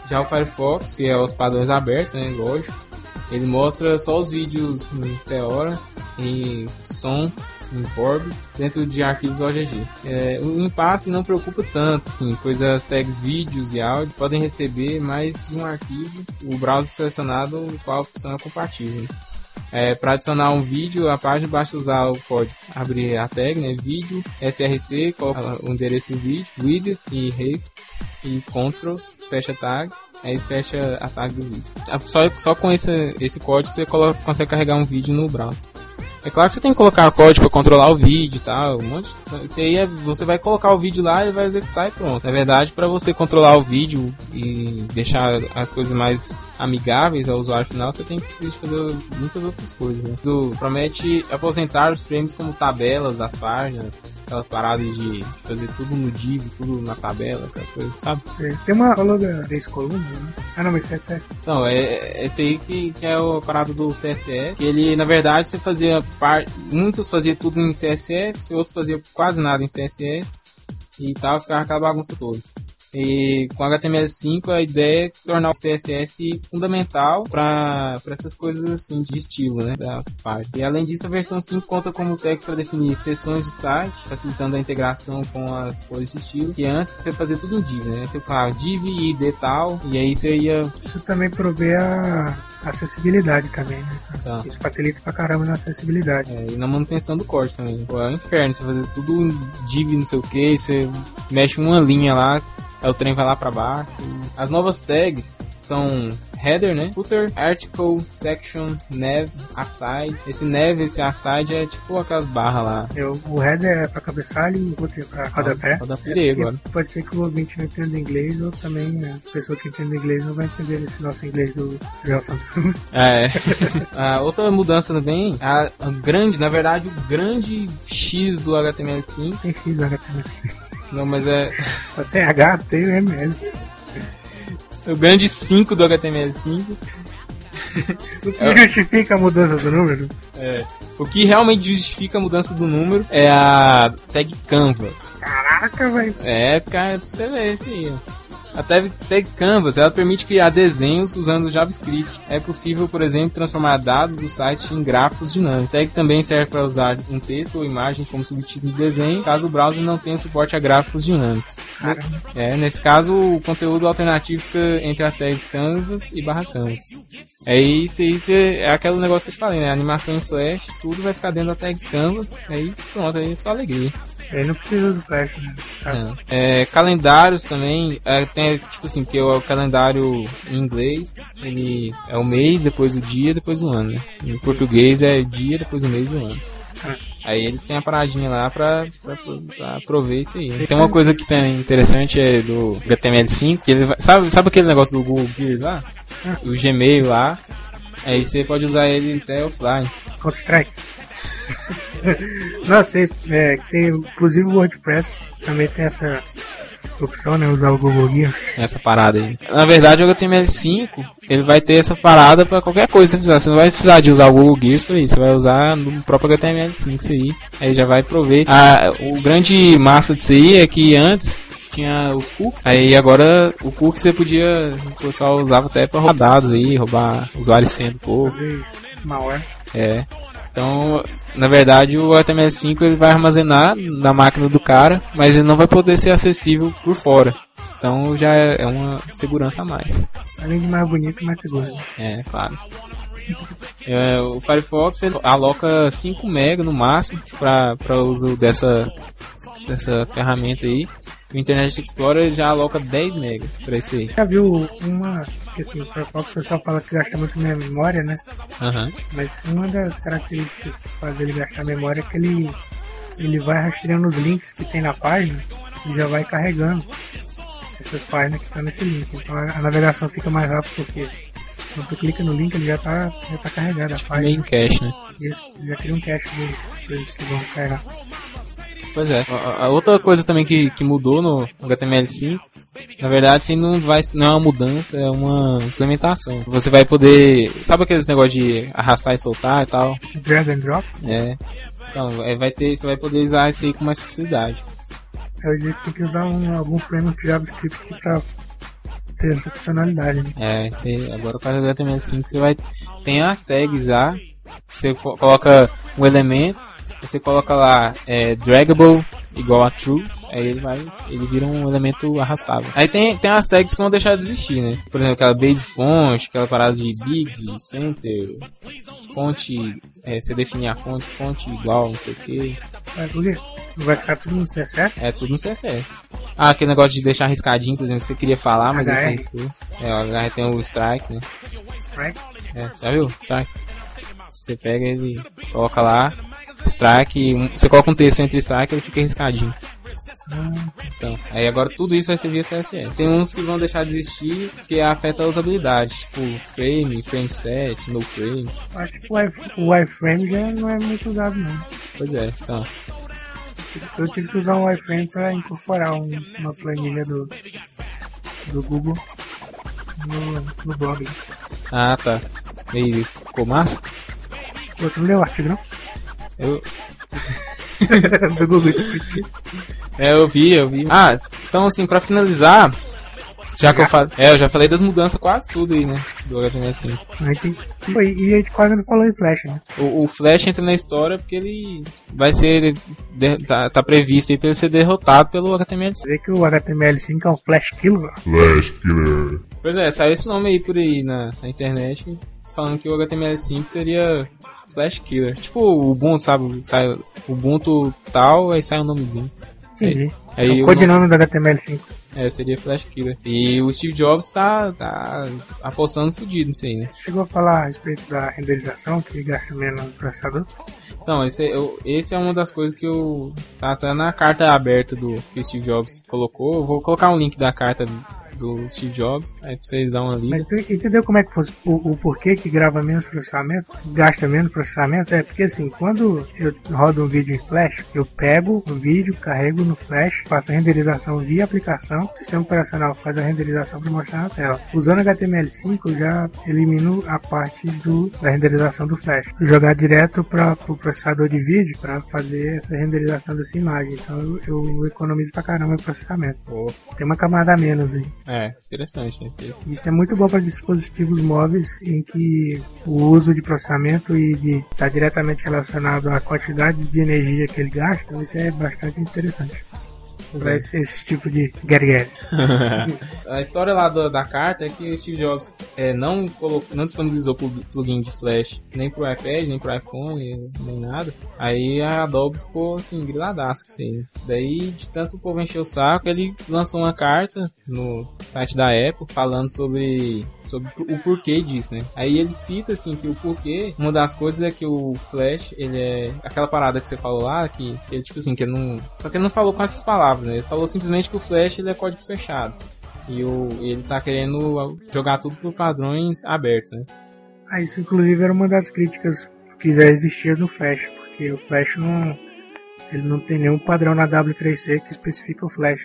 Já o Firefox, fiel aos padrões abertos, né, lógico, ele mostra só os vídeos em Theora, em som, em Vorbis, dentro de arquivos OGG. É, o impasse não preocupa tanto, assim, pois as tags vídeos e áudio podem receber mais um arquivo, o browser selecionado, qual a opção é compatível. É, para adicionar um vídeo, a página basta usar o código, abrir a tag, né, vídeo, src, coloca o endereço do vídeo, width e height e controls, fecha tag, aí fecha a tag do vídeo. Ah, Só, só com esse, esse código você coloca, consegue carregar um vídeo no browser. É claro que você tem que colocar código para controlar o vídeo e tal, um monte de isso aí é, você vai colocar o vídeo lá e vai executar e pronto. Na verdade, para você controlar o vídeo e deixar as coisas mais amigáveis ao usuário final, você tem que precisar de fazer muitas outras coisas. Né? Do, promete aposentar os frames como tabelas das páginas, aquela parada de, fazer tudo no div, tudo na tabela, aquelas coisas, sabe? É, Tem uma aula da Base Column, né? Ah não, mas CSS. Não, é, é esse aí que, que é o parado do CSS. Que ele, na verdade, você fazia par... muitos faziam tudo em CSS, outros faziam quase nada em CSS e tal, ficava aquela bagunça toda. E com HTML5 a ideia é tornar o CSS fundamental para essas coisas assim de estilo, né, da página. E além disso, a versão 5 conta como text para definir seções de site, facilitando a integração com as folhas de estilo. E antes você fazia tudo em div, né? Você falava div e id tal, e aí você ia Isso também provê a acessibilidade também, né? Tá. Isso facilita pra caramba na acessibilidade. É, e na manutenção do corte também. Pô, é um inferno você fazer tudo em div, não sei o que, você mexe uma linha lá, aí o trem vai lá pra baixo. As novas tags são header, né? Footer, article, section, nav, aside. Esse nav, esse aside é tipo aquelas barras lá. Eu, o header é pra cabeçalho e o footer pra rodapé. Rodapé perigo, agora. Pode ser que o ouvinte não entenda inglês ou também né, a pessoa que entende inglês não vai entender esse nosso inglês do Gelson. É. a outra mudança também, a, a grande, na verdade, o grande X do HTML5. Tem X no HTML. Não, mas é tem H, tem o grande 5 do HTML5. O que justifica a mudança do número? É. O que realmente justifica a mudança do número é a tag canvas. Caraca, velho. É, cara, pra você ver isso aí. ó. A tag, Canvas ela permite criar desenhos usando JavaScript. É possível, por exemplo, transformar dados do site em gráficos dinâmicos. A tag também serve para usar um texto ou imagem como subtítulo de desenho, caso o browser não tenha suporte a gráficos dinâmicos. Caramba. É, nesse caso, o conteúdo alternativo fica entre as tags Canvas e barra Canvas. É isso, isso é, é aquele negócio que eu te falei, né? Animação em Flash, tudo vai ficar dentro da tag Canvas. Aí pronto, aí é só alegria. Aí não precisa do Flash, né? Tá. É. É, calendários também, é, tem tipo assim, que é o calendário em inglês, ele é o mês, depois o dia, depois o ano. né? Em português é dia, depois o mês e o ano. Aí eles têm a paradinha lá pra, pra, pra prover isso aí. Tem uma coisa que tem interessante é do HTML5, que ele vai, sabe, sabe aquele negócio do Google Gears lá? O Gmail lá. Aí você pode usar ele até offline. Counter Strike. Não sei, é, tem, inclusive o WordPress também tem essa opção, né? Usar o Google Gear. essa parada aí. Na verdade, o HTML5 ele vai ter essa parada pra qualquer coisa que você precisar. Você não vai precisar de usar o Google Gears pra isso. Você vai usar no próprio HTML5 isso aí. Aí já vai prover. Ah, o grande massa disso aí é que antes tinha os cookies. Aí agora o cookie você podia. O pessoal usava até pra roubar dados aí, roubar usuário sendo. Fazer malware. É. Então, na verdade, o HTML5 ele vai armazenar na máquina do cara, mas ele não vai poder ser acessível por fora. Então já é é uma segurança a mais. Além de mais bonito, mais seguro. É, claro. É, o Firefox aloca 5 MB no máximo para uso dessa, dessa ferramenta aí. O Internet Explorer já aloca 10 MB para isso aí. Já viu uma. Que assim, o pessoal fala que gasta muito memória, né? Aham. Mas uma das características que faz ele gastar memória é que ele, ele vai rastreando os links que tem na página e já vai carregando essas páginas que estão nesse link. Então a, a navegação fica mais rápida porque quando tu clica no link ele já tá, já tá carregado a página. Meio cache, né? Já cria um cache eles que vão carregar. Pois é. A, a outra coisa também que, que mudou no HTML5, na verdade, assim, não, vai, não é uma mudança, é uma implementação. Você vai poder. Sabe aqueles negócios de arrastar e soltar e tal? Drag and drop, É. Então, é, vai ter, você vai poder usar isso aí com mais facilidade. é o jeito que tem que usar um, algum framework de JavaScript pra ter essa funcionalidade. Né? É, você, agora com o HTML5 você vai. Tem as tags lá. Você co- coloca um elemento, você coloca lá é, draggable igual a true, aí ele vai. ele vira um elemento arrastável. Aí tem, tem as tags que vão deixar de existir, né? Por exemplo, aquela base font, aquela parada de big, center, fonte, é, você definir a fonte, fonte igual, não sei o que. Não vai ficar tudo no CSS? É tudo no CSS. Ah, aquele negócio de deixar riscadinho, por exemplo, que você queria falar, mas aí você HR. riscou. É, o HR tem o strike, né? Right? É, já viu? Strike. Você pega ele, coloca lá, strike, um- você coloca um texto entre strike ele fica riscadinho. Então, aí agora tudo isso vai ser via CSS. Tem uns que vão deixar de existir porque afeta a usabilidade, tipo frame, frame set, no frame. Acho que o iframe já não é muito usado não. Pois é, então. Eu tive que usar um iframe para incorporar um- uma planilha do, do Google no, no blog. Ah, tá. E ficou massa? Pô, tu não leu o artigo não? Eu. É, eu vi, eu vi. Ah, então assim, pra finalizar, Já que eu falei. É, eu já falei das mudanças quase tudo aí, né? Do HTML5. A gente, pô, e a gente quase não falou em Flash, né? O, o Flash entra na história porque ele vai ser. de- tá, tá previsto aí pra ele ser derrotado pelo HTML5. Você vê que o HTML5 é um Flash Killer. Pois é, saiu esse nome aí por aí na, na internet falando que o HTML5 seria Flash Killer. Tipo o Ubuntu, sabe? Sai o Ubuntu tal, aí sai um nomezinho. Entendi. Aí é o codinome do HTML5. É, seria Flash Killer. E o Steve Jobs tá, tá apostando fudido nisso aí, né? Chegou a falar a respeito da renderização, que gasta menos no processador. Então, esse é, eu- esse é uma das coisas que eu. Tá até na carta aberta do que o Steve Jobs colocou. Eu vou colocar um link da carta do Steve Jobs, aí pra vocês darem uma lida. Mas tu entendeu como é que fosse o, o porquê que grava menos processamento, gasta menos processamento? É porque assim, quando eu rodo um vídeo em Flash, eu pego o vídeo, carrego no Flash, faço a renderização via aplicação, o sistema operacional faz a renderização para mostrar na tela. Usando HTML5, eu já elimino a parte do, da renderização do Flash. Jogar direto para o processador de vídeo para fazer essa renderização dessa imagem. Então eu, eu economizo pra caramba o processamento. Pô, Tem uma camada a menos aí. É, interessante, né? Isso é muito bom para dispositivos móveis em que o uso de processamento está diretamente relacionado à quantidade de energia que ele gasta, então isso é bastante interessante. Para esse, esse tipo de get a história lá do- da carta é que o Steve Jobs é, não, colocou, não disponibilizou plug- plugin de Flash nem pro iPad, nem pro iPhone, nem nada. Aí a Adobe ficou assim, isso aí. Daí, de tanto o povo encher o saco, ele lançou uma carta no site da Apple falando sobre, sobre o porquê disso, né? Aí ele cita assim que o porquê, uma das coisas é que o Flash, ele é aquela parada que você falou lá, que, que ele, tipo assim, que ele não. Só que ele não falou com essas palavras, né? Ele falou simplesmente que o Flash ele é código fechado. E o, ele tá querendo jogar tudo por padrões abertos, né? Ah, isso inclusive era uma das críticas que já existia no Flash, porque o Flash não, ele não tem nenhum padrão na W3C que especifica o Flash.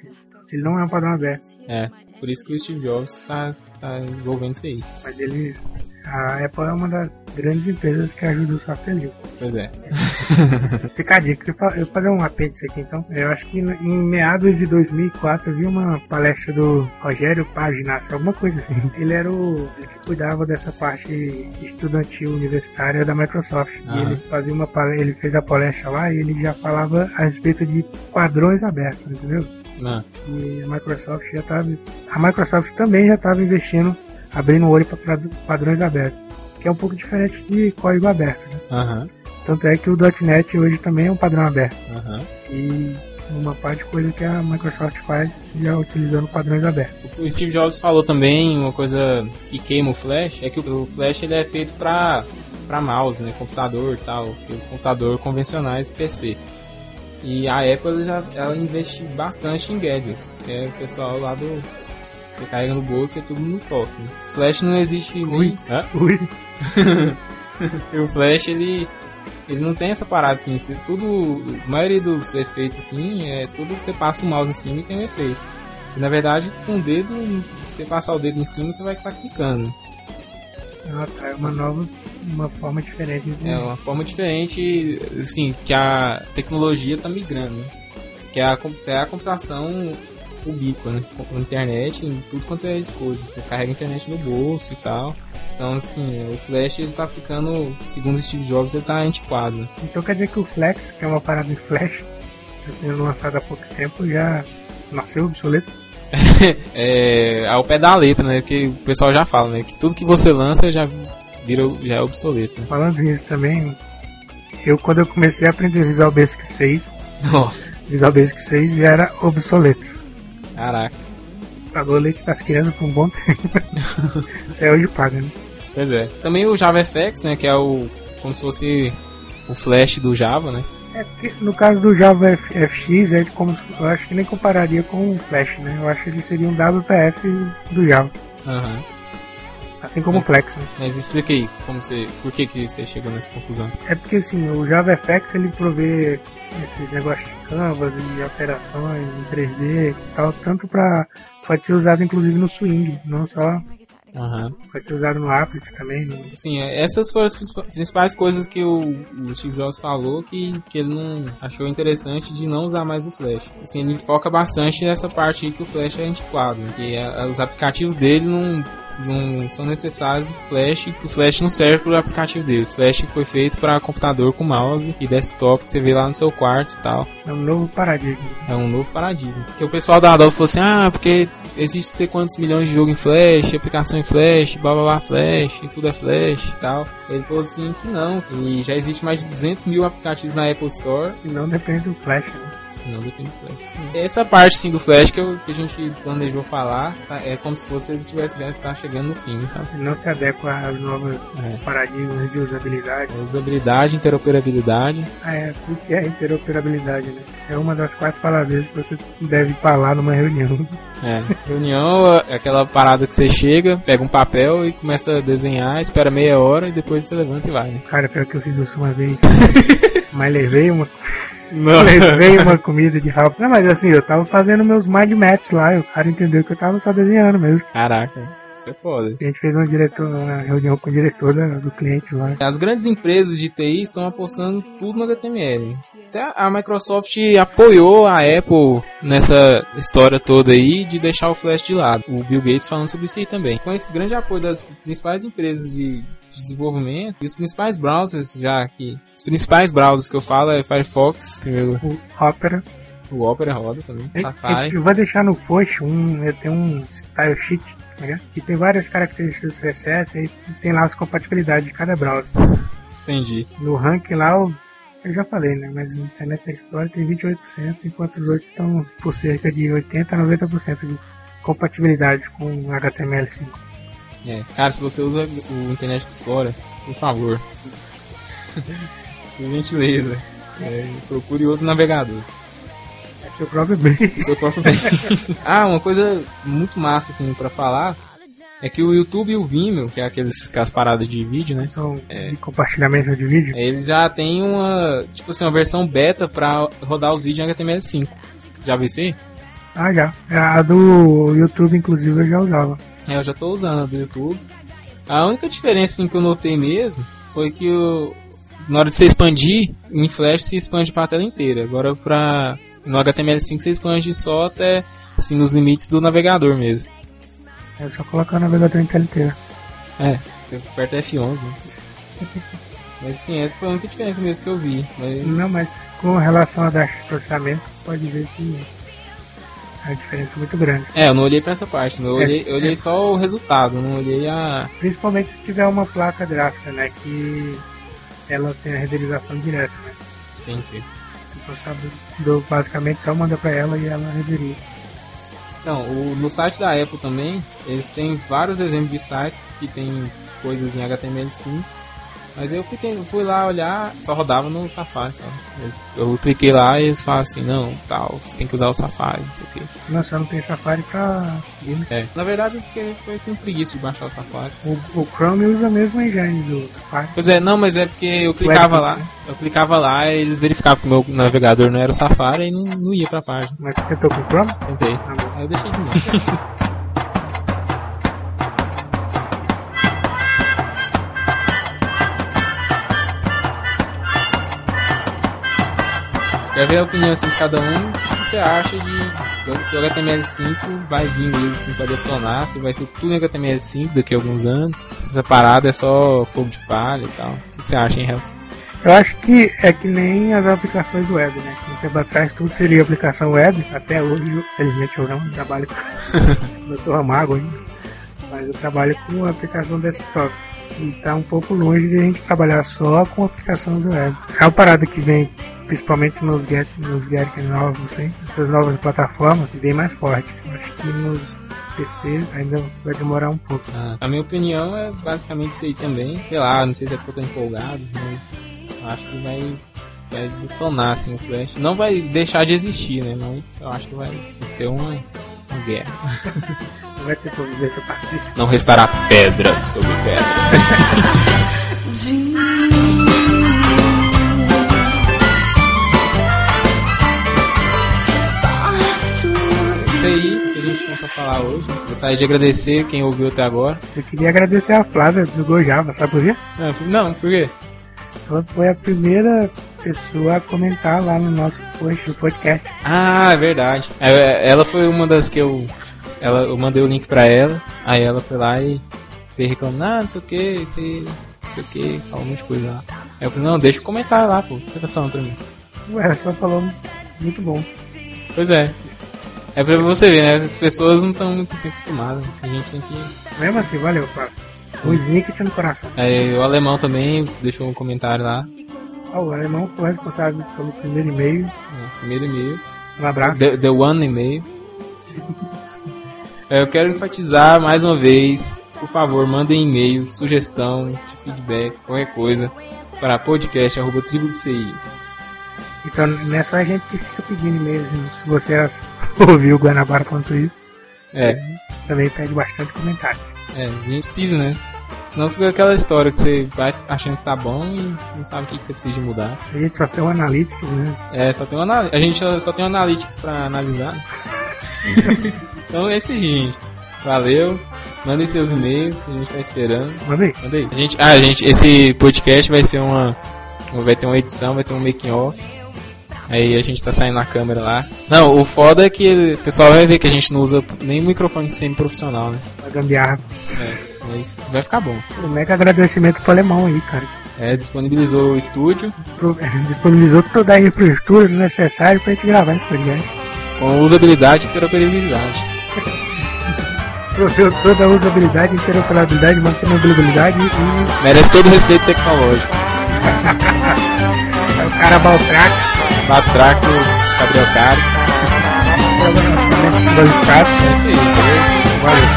Ele não é um padrão aberto, É, por isso que o Steve Jobs tá, tá envolvendo isso aí. mas eles, a Apple é uma das grandes empresas que ajuda o software livre. Pois é. Fica a dica, eu vou fazer um apêndice aqui então. Eu acho que em meados de 2004 eu vi uma palestra do Rogério Paginassi, alguma coisa assim. Ele era o ele que cuidava dessa parte estudantil universitária da Microsoft. E Aham. ele fazia uma pale- ele fez a palestra lá e ele já falava a respeito de padrões abertos, entendeu? Não. E a Microsoft já estava. A Microsoft também já estava investindo, abrindo o olho para padrões abertos. Que é um pouco diferente de código aberto, né? Aham, Tanto é que o .NET hoje também é um padrão aberto. aham. E uma parte de coisa que a Microsoft faz já utilizando padrões abertos. O Steve Jobs falou também uma coisa que queima o Flash, é que o Flash ele é feito pra, pra mouse, né, computador e tal, aqueles computadores convencionais PC. E a Apple já ela investe bastante em gadgets, que é o pessoal lá do você carrega no bolso e é tudo no toque. Né? Flash não existe Ui. nem Hã? Ui, o Flash ele ele não tem essa parada assim, você, tudo, a maioria dos efeitos assim, é tudo que você passa o mouse em cima e tem um efeito. E, na verdade, com o dedo, se você passar o dedo em cima, você vai estar clicando. Ela traz uma nova, uma forma diferente de. É uma forma diferente, assim, que a tecnologia está migrando. né? Que é a, é a computação ubíqua, né? Com internet, em tudo quanto é coisa. Você carrega a internet no bolso e tal. Então, assim, o Flash ele tá ficando, segundo o Steve Jobs, ele tá antiquado. né? Então quer dizer que o Flex, que é uma parada em Flash, está sendo lançado há pouco tempo, já nasceu obsoleto. é ao pé da letra, né? Que o pessoal já fala, né? Que tudo que você lança já vira já é obsoleto. Né? Falando nisso também, eu quando eu comecei a aprender Visual Basic 6, Nossa, Visual Basic 6 já era obsoleto. caraca. Pagou leite das crianças por um bom tempo. Até hoje paga, né? Pois é. Também o JavaFX, né? Que é o como se fosse o Flash do Java, né? É porque no caso do Java F- FX, é como, eu acho que nem compararia com o Flash, né? Eu acho que ele seria um WPF do Java, Aham. assim como o Flex. Né? Mas explica aí, como você, por que que você chegou nessa conclusão? É porque assim, o JavaFX ele provê esses negócios de canvas e alterações em 3D e tal, tanto para pode ser usado inclusive no swing, não só Aham. Pode ser usado no Apple também. no- Sim, é, essas foram as princip- principais coisas que o, o Steve Jobs falou que, que ele não achou interessante de não usar mais o Flash. Assim, ele foca bastante nessa parte aí que o Flash é antiquado, né? que é- os aplicativos dele não, não são necessários o Flash, que o Flash não serve para o aplicativo dele. O Flash foi feito para computador com mouse e desktop que você vê lá no seu quarto e tal. É um novo paradigma. É um novo paradigma. Porque o pessoal da Adobe falou assim: ah, porque existe sei quantos milhões de jogos em Flash, aplicação em Flash, blá blá blá Flash, e tudo é Flash e tal. Ele falou assim que não, que já existe mais de 200 mil aplicativos na Apple Store. E não depende do Flash. Né? Não depende do Flash. sim. Essa parte sim do Flash que, eu- que a gente planejou falar tá- é como se fosse ele tivesse tá chegando no fim, sabe? Não se adequa às novas É. paradigmas de usabilidade. Usabilidade, interoperabilidade. Ah, é, o que é interoperabilidade, né? É uma das quatro palavras que você deve falar numa reunião. É. Reunião é aquela parada que você chega, pega um papel e começa a desenhar, espera meia hora e depois você levanta e vai, né? Cara, pior que eu fiz isso uma vez. Mas levei uma, Não. levei uma comida de rabo. Não, mas assim, eu tava fazendo meus mind maps lá e o cara entendeu que eu tava só desenhando mesmo. Caraca, isso é foda. A gente fez uma, diretor, uma reunião com o diretor do cliente lá. As grandes empresas de TI estão apostando tudo no HTML. Até a Microsoft apoiou a Apple nessa história toda aí de deixar o Flash de lado. O Bill Gates falando sobre isso aí também. Com esse grande apoio das principais empresas de, de desenvolvimento e os principais browsers, já que os principais browsers que eu falo é Firefox, primeiro O Opera. o Opera roda também, Eu- Safari. Eu vou deixar no post um. Eu tenho um style sheet, né? Que tem várias características do CSS e tem lá as compatibilidades de cada browser. Entendi. No ranking lá, eu, eu já falei, né? Mas o Internet Explorer tem 28%, enquanto os outros estão por cerca de 80 a 90% de compatibilidade com HTML5. É, cara, se você usa o Internet Explorer, por favor, por gentileza, é, procure outro navegador. É seu próprio bem. Seu próprio bem. ah, uma coisa muito massa, assim, pra falar, é que o YouTube e o Vimeo, que é aqueles, aquelas paradas de vídeo, né? São de compartilhamento de vídeo. Eles já tem uma, tipo assim, uma versão beta pra rodar os vídeos em HTML5. Já viu isso aí? Ah, já. A do YouTube, inclusive, eu já usava. É, eu já tô usando a do YouTube. A única diferença assim, que eu notei mesmo foi que o, na hora de você expandir, em Flash se expande pra tela inteira. Agora pra, no HTML5 você expande só até assim, nos limites do navegador mesmo. É só colocar o navegador inteira. É, você aperta F11. né? Mas assim, essa foi a única diferença mesmo que eu vi. Mas, Não, mas com relação a taxa de processamento, pode ver que a diferença é muito grande. é, eu não olhei pra essa parte, eu É, olhei, eu olhei só o resultado, não olhei a. Principalmente se tiver uma placa gráfica, né? Que ela tem a renderização direta, né? Entendi. Então, sabe, do, basicamente só manda pra ela e ela renderiza. Então, o- no site da Apple também, eles têm vários exemplos de sites que tem coisas em HTML5. Mas eu fui, fui lá olhar, só rodava no Safari. Só. Eu cliquei lá e eles falam assim, não, tal, você tem que usar o Safari, não sei o quê. Não, só não tem Safari pra Linux. É. Na verdade eu fiquei foi com preguiça de baixar o Safari. O, o Chrome usa a mesma engine do Safari. Pois é, não, mas é porque eu clicava lá, né? eu clicava lá e ele verificava que o meu navegador não era o Safari e não, não ia pra página. Mas você tentou com o Chrome? Tentei. Bom. Aí eu deixei de mão. Quer ver a opinião assim, de cada um? O que você acha de se o HTML5 vai vir mesmo assim, pra detonar? Se vai ser tudo em HTML5 daqui a alguns anos? Se essa parada é só fogo de palha e tal? O que você acha, hein, Helson? Eu acho que é que nem as aplicações web, né? Um tempo atrás tudo seria aplicação web, até hoje, felizmente eu não trabalho com. eu tô amargo ainda, mas eu trabalho com aplicação desktop. E tá um pouco longe de a gente trabalhar só com aplicações web. É uma parada que vem principalmente nos get, nos gadgets novos, hein? essas novas plataformas, vem mais forte. Acho que nos PC ainda vai demorar um pouco. Ah, a minha opinião é basicamente isso aí também. Sei lá, não sei se é porque eu tô empolgado, mas eu acho que vai, vai detonar assim, o Flash. Não vai deixar de existir, né? Mas eu acho que vai ser uma, uma guerra. Não vai ter. Não restará pedra sobre pedra. isso aí que a gente tem pra falar hoje. Gostaria de agradecer quem ouviu até agora. Eu queria agradecer a Flávia do Gojava, sabe por quê? Não, não por quê? Ela foi a primeira pessoa a comentar lá no nosso post do podcast. Ah, é verdade. É, Ela foi uma das que eu. Ela, eu mandei o link pra ela, aí ela foi lá e veio reclamando, ah, não sei o que, sei, não sei o que, falou um monte de coisa lá. Aí eu falei, não, deixa o comentário lá, pô, o que você tá falando pra mim? Ué, ela só falou muito bom. Pois é. É pra você ver, né? As pessoas não estão muito assim acostumadas. A gente tem que. Mesmo assim, valeu, Flávia. Um snicket no coração. Aí o alemão também deixou um comentário lá. Ah, o alemão foi responsável pelo primeiro e-mail. né, Primeiro e-mail. Um abraço. The, the One e-mail. É, Eu quero enfatizar mais uma vez, por favor, mandem e-mail, sugestão, de feedback, qualquer coisa, para podcast.tribudoci. Então, não é só a gente que fica pedindo e-mails. né? Se você ouviu o Guanabara falando isso, É, também pede bastante comentários. é, a gente precisa, né? Senão fica aquela história que você vai achando que tá bom e não sabe o que, que você precisa de mudar. A gente só tem um analítico, né? É, só tem um anali- a gente só, só tem um analytics pra analisar. então é aí, gente. Valeu. Mandem seus e-mails, a gente tá esperando. Manda aí. A gente, ah, gente, esse podcast vai ser uma. Vai ter uma edição, vai ter um making off. Aí a gente tá saindo na câmera lá. Não, o foda é que o pessoal vai ver que a gente não usa nem microfone semi-profissional, né? A gambiarra. É, mas vai ficar bom. Um mega agradecimento pro alemão aí, cara. É, disponibilizou o estúdio Pro- Disponibilizou toda a infraestrutura necessária pra gente gravar esse podcast. com usabilidade e interoperabilidade. Proveu toda a usabilidade, interoperabilidade, mantenibilidade e Merece todo o respeito tecnológico. o cara Baltrack, Batraco, Gabriel Caro. É isso aí, beleza? Valeu.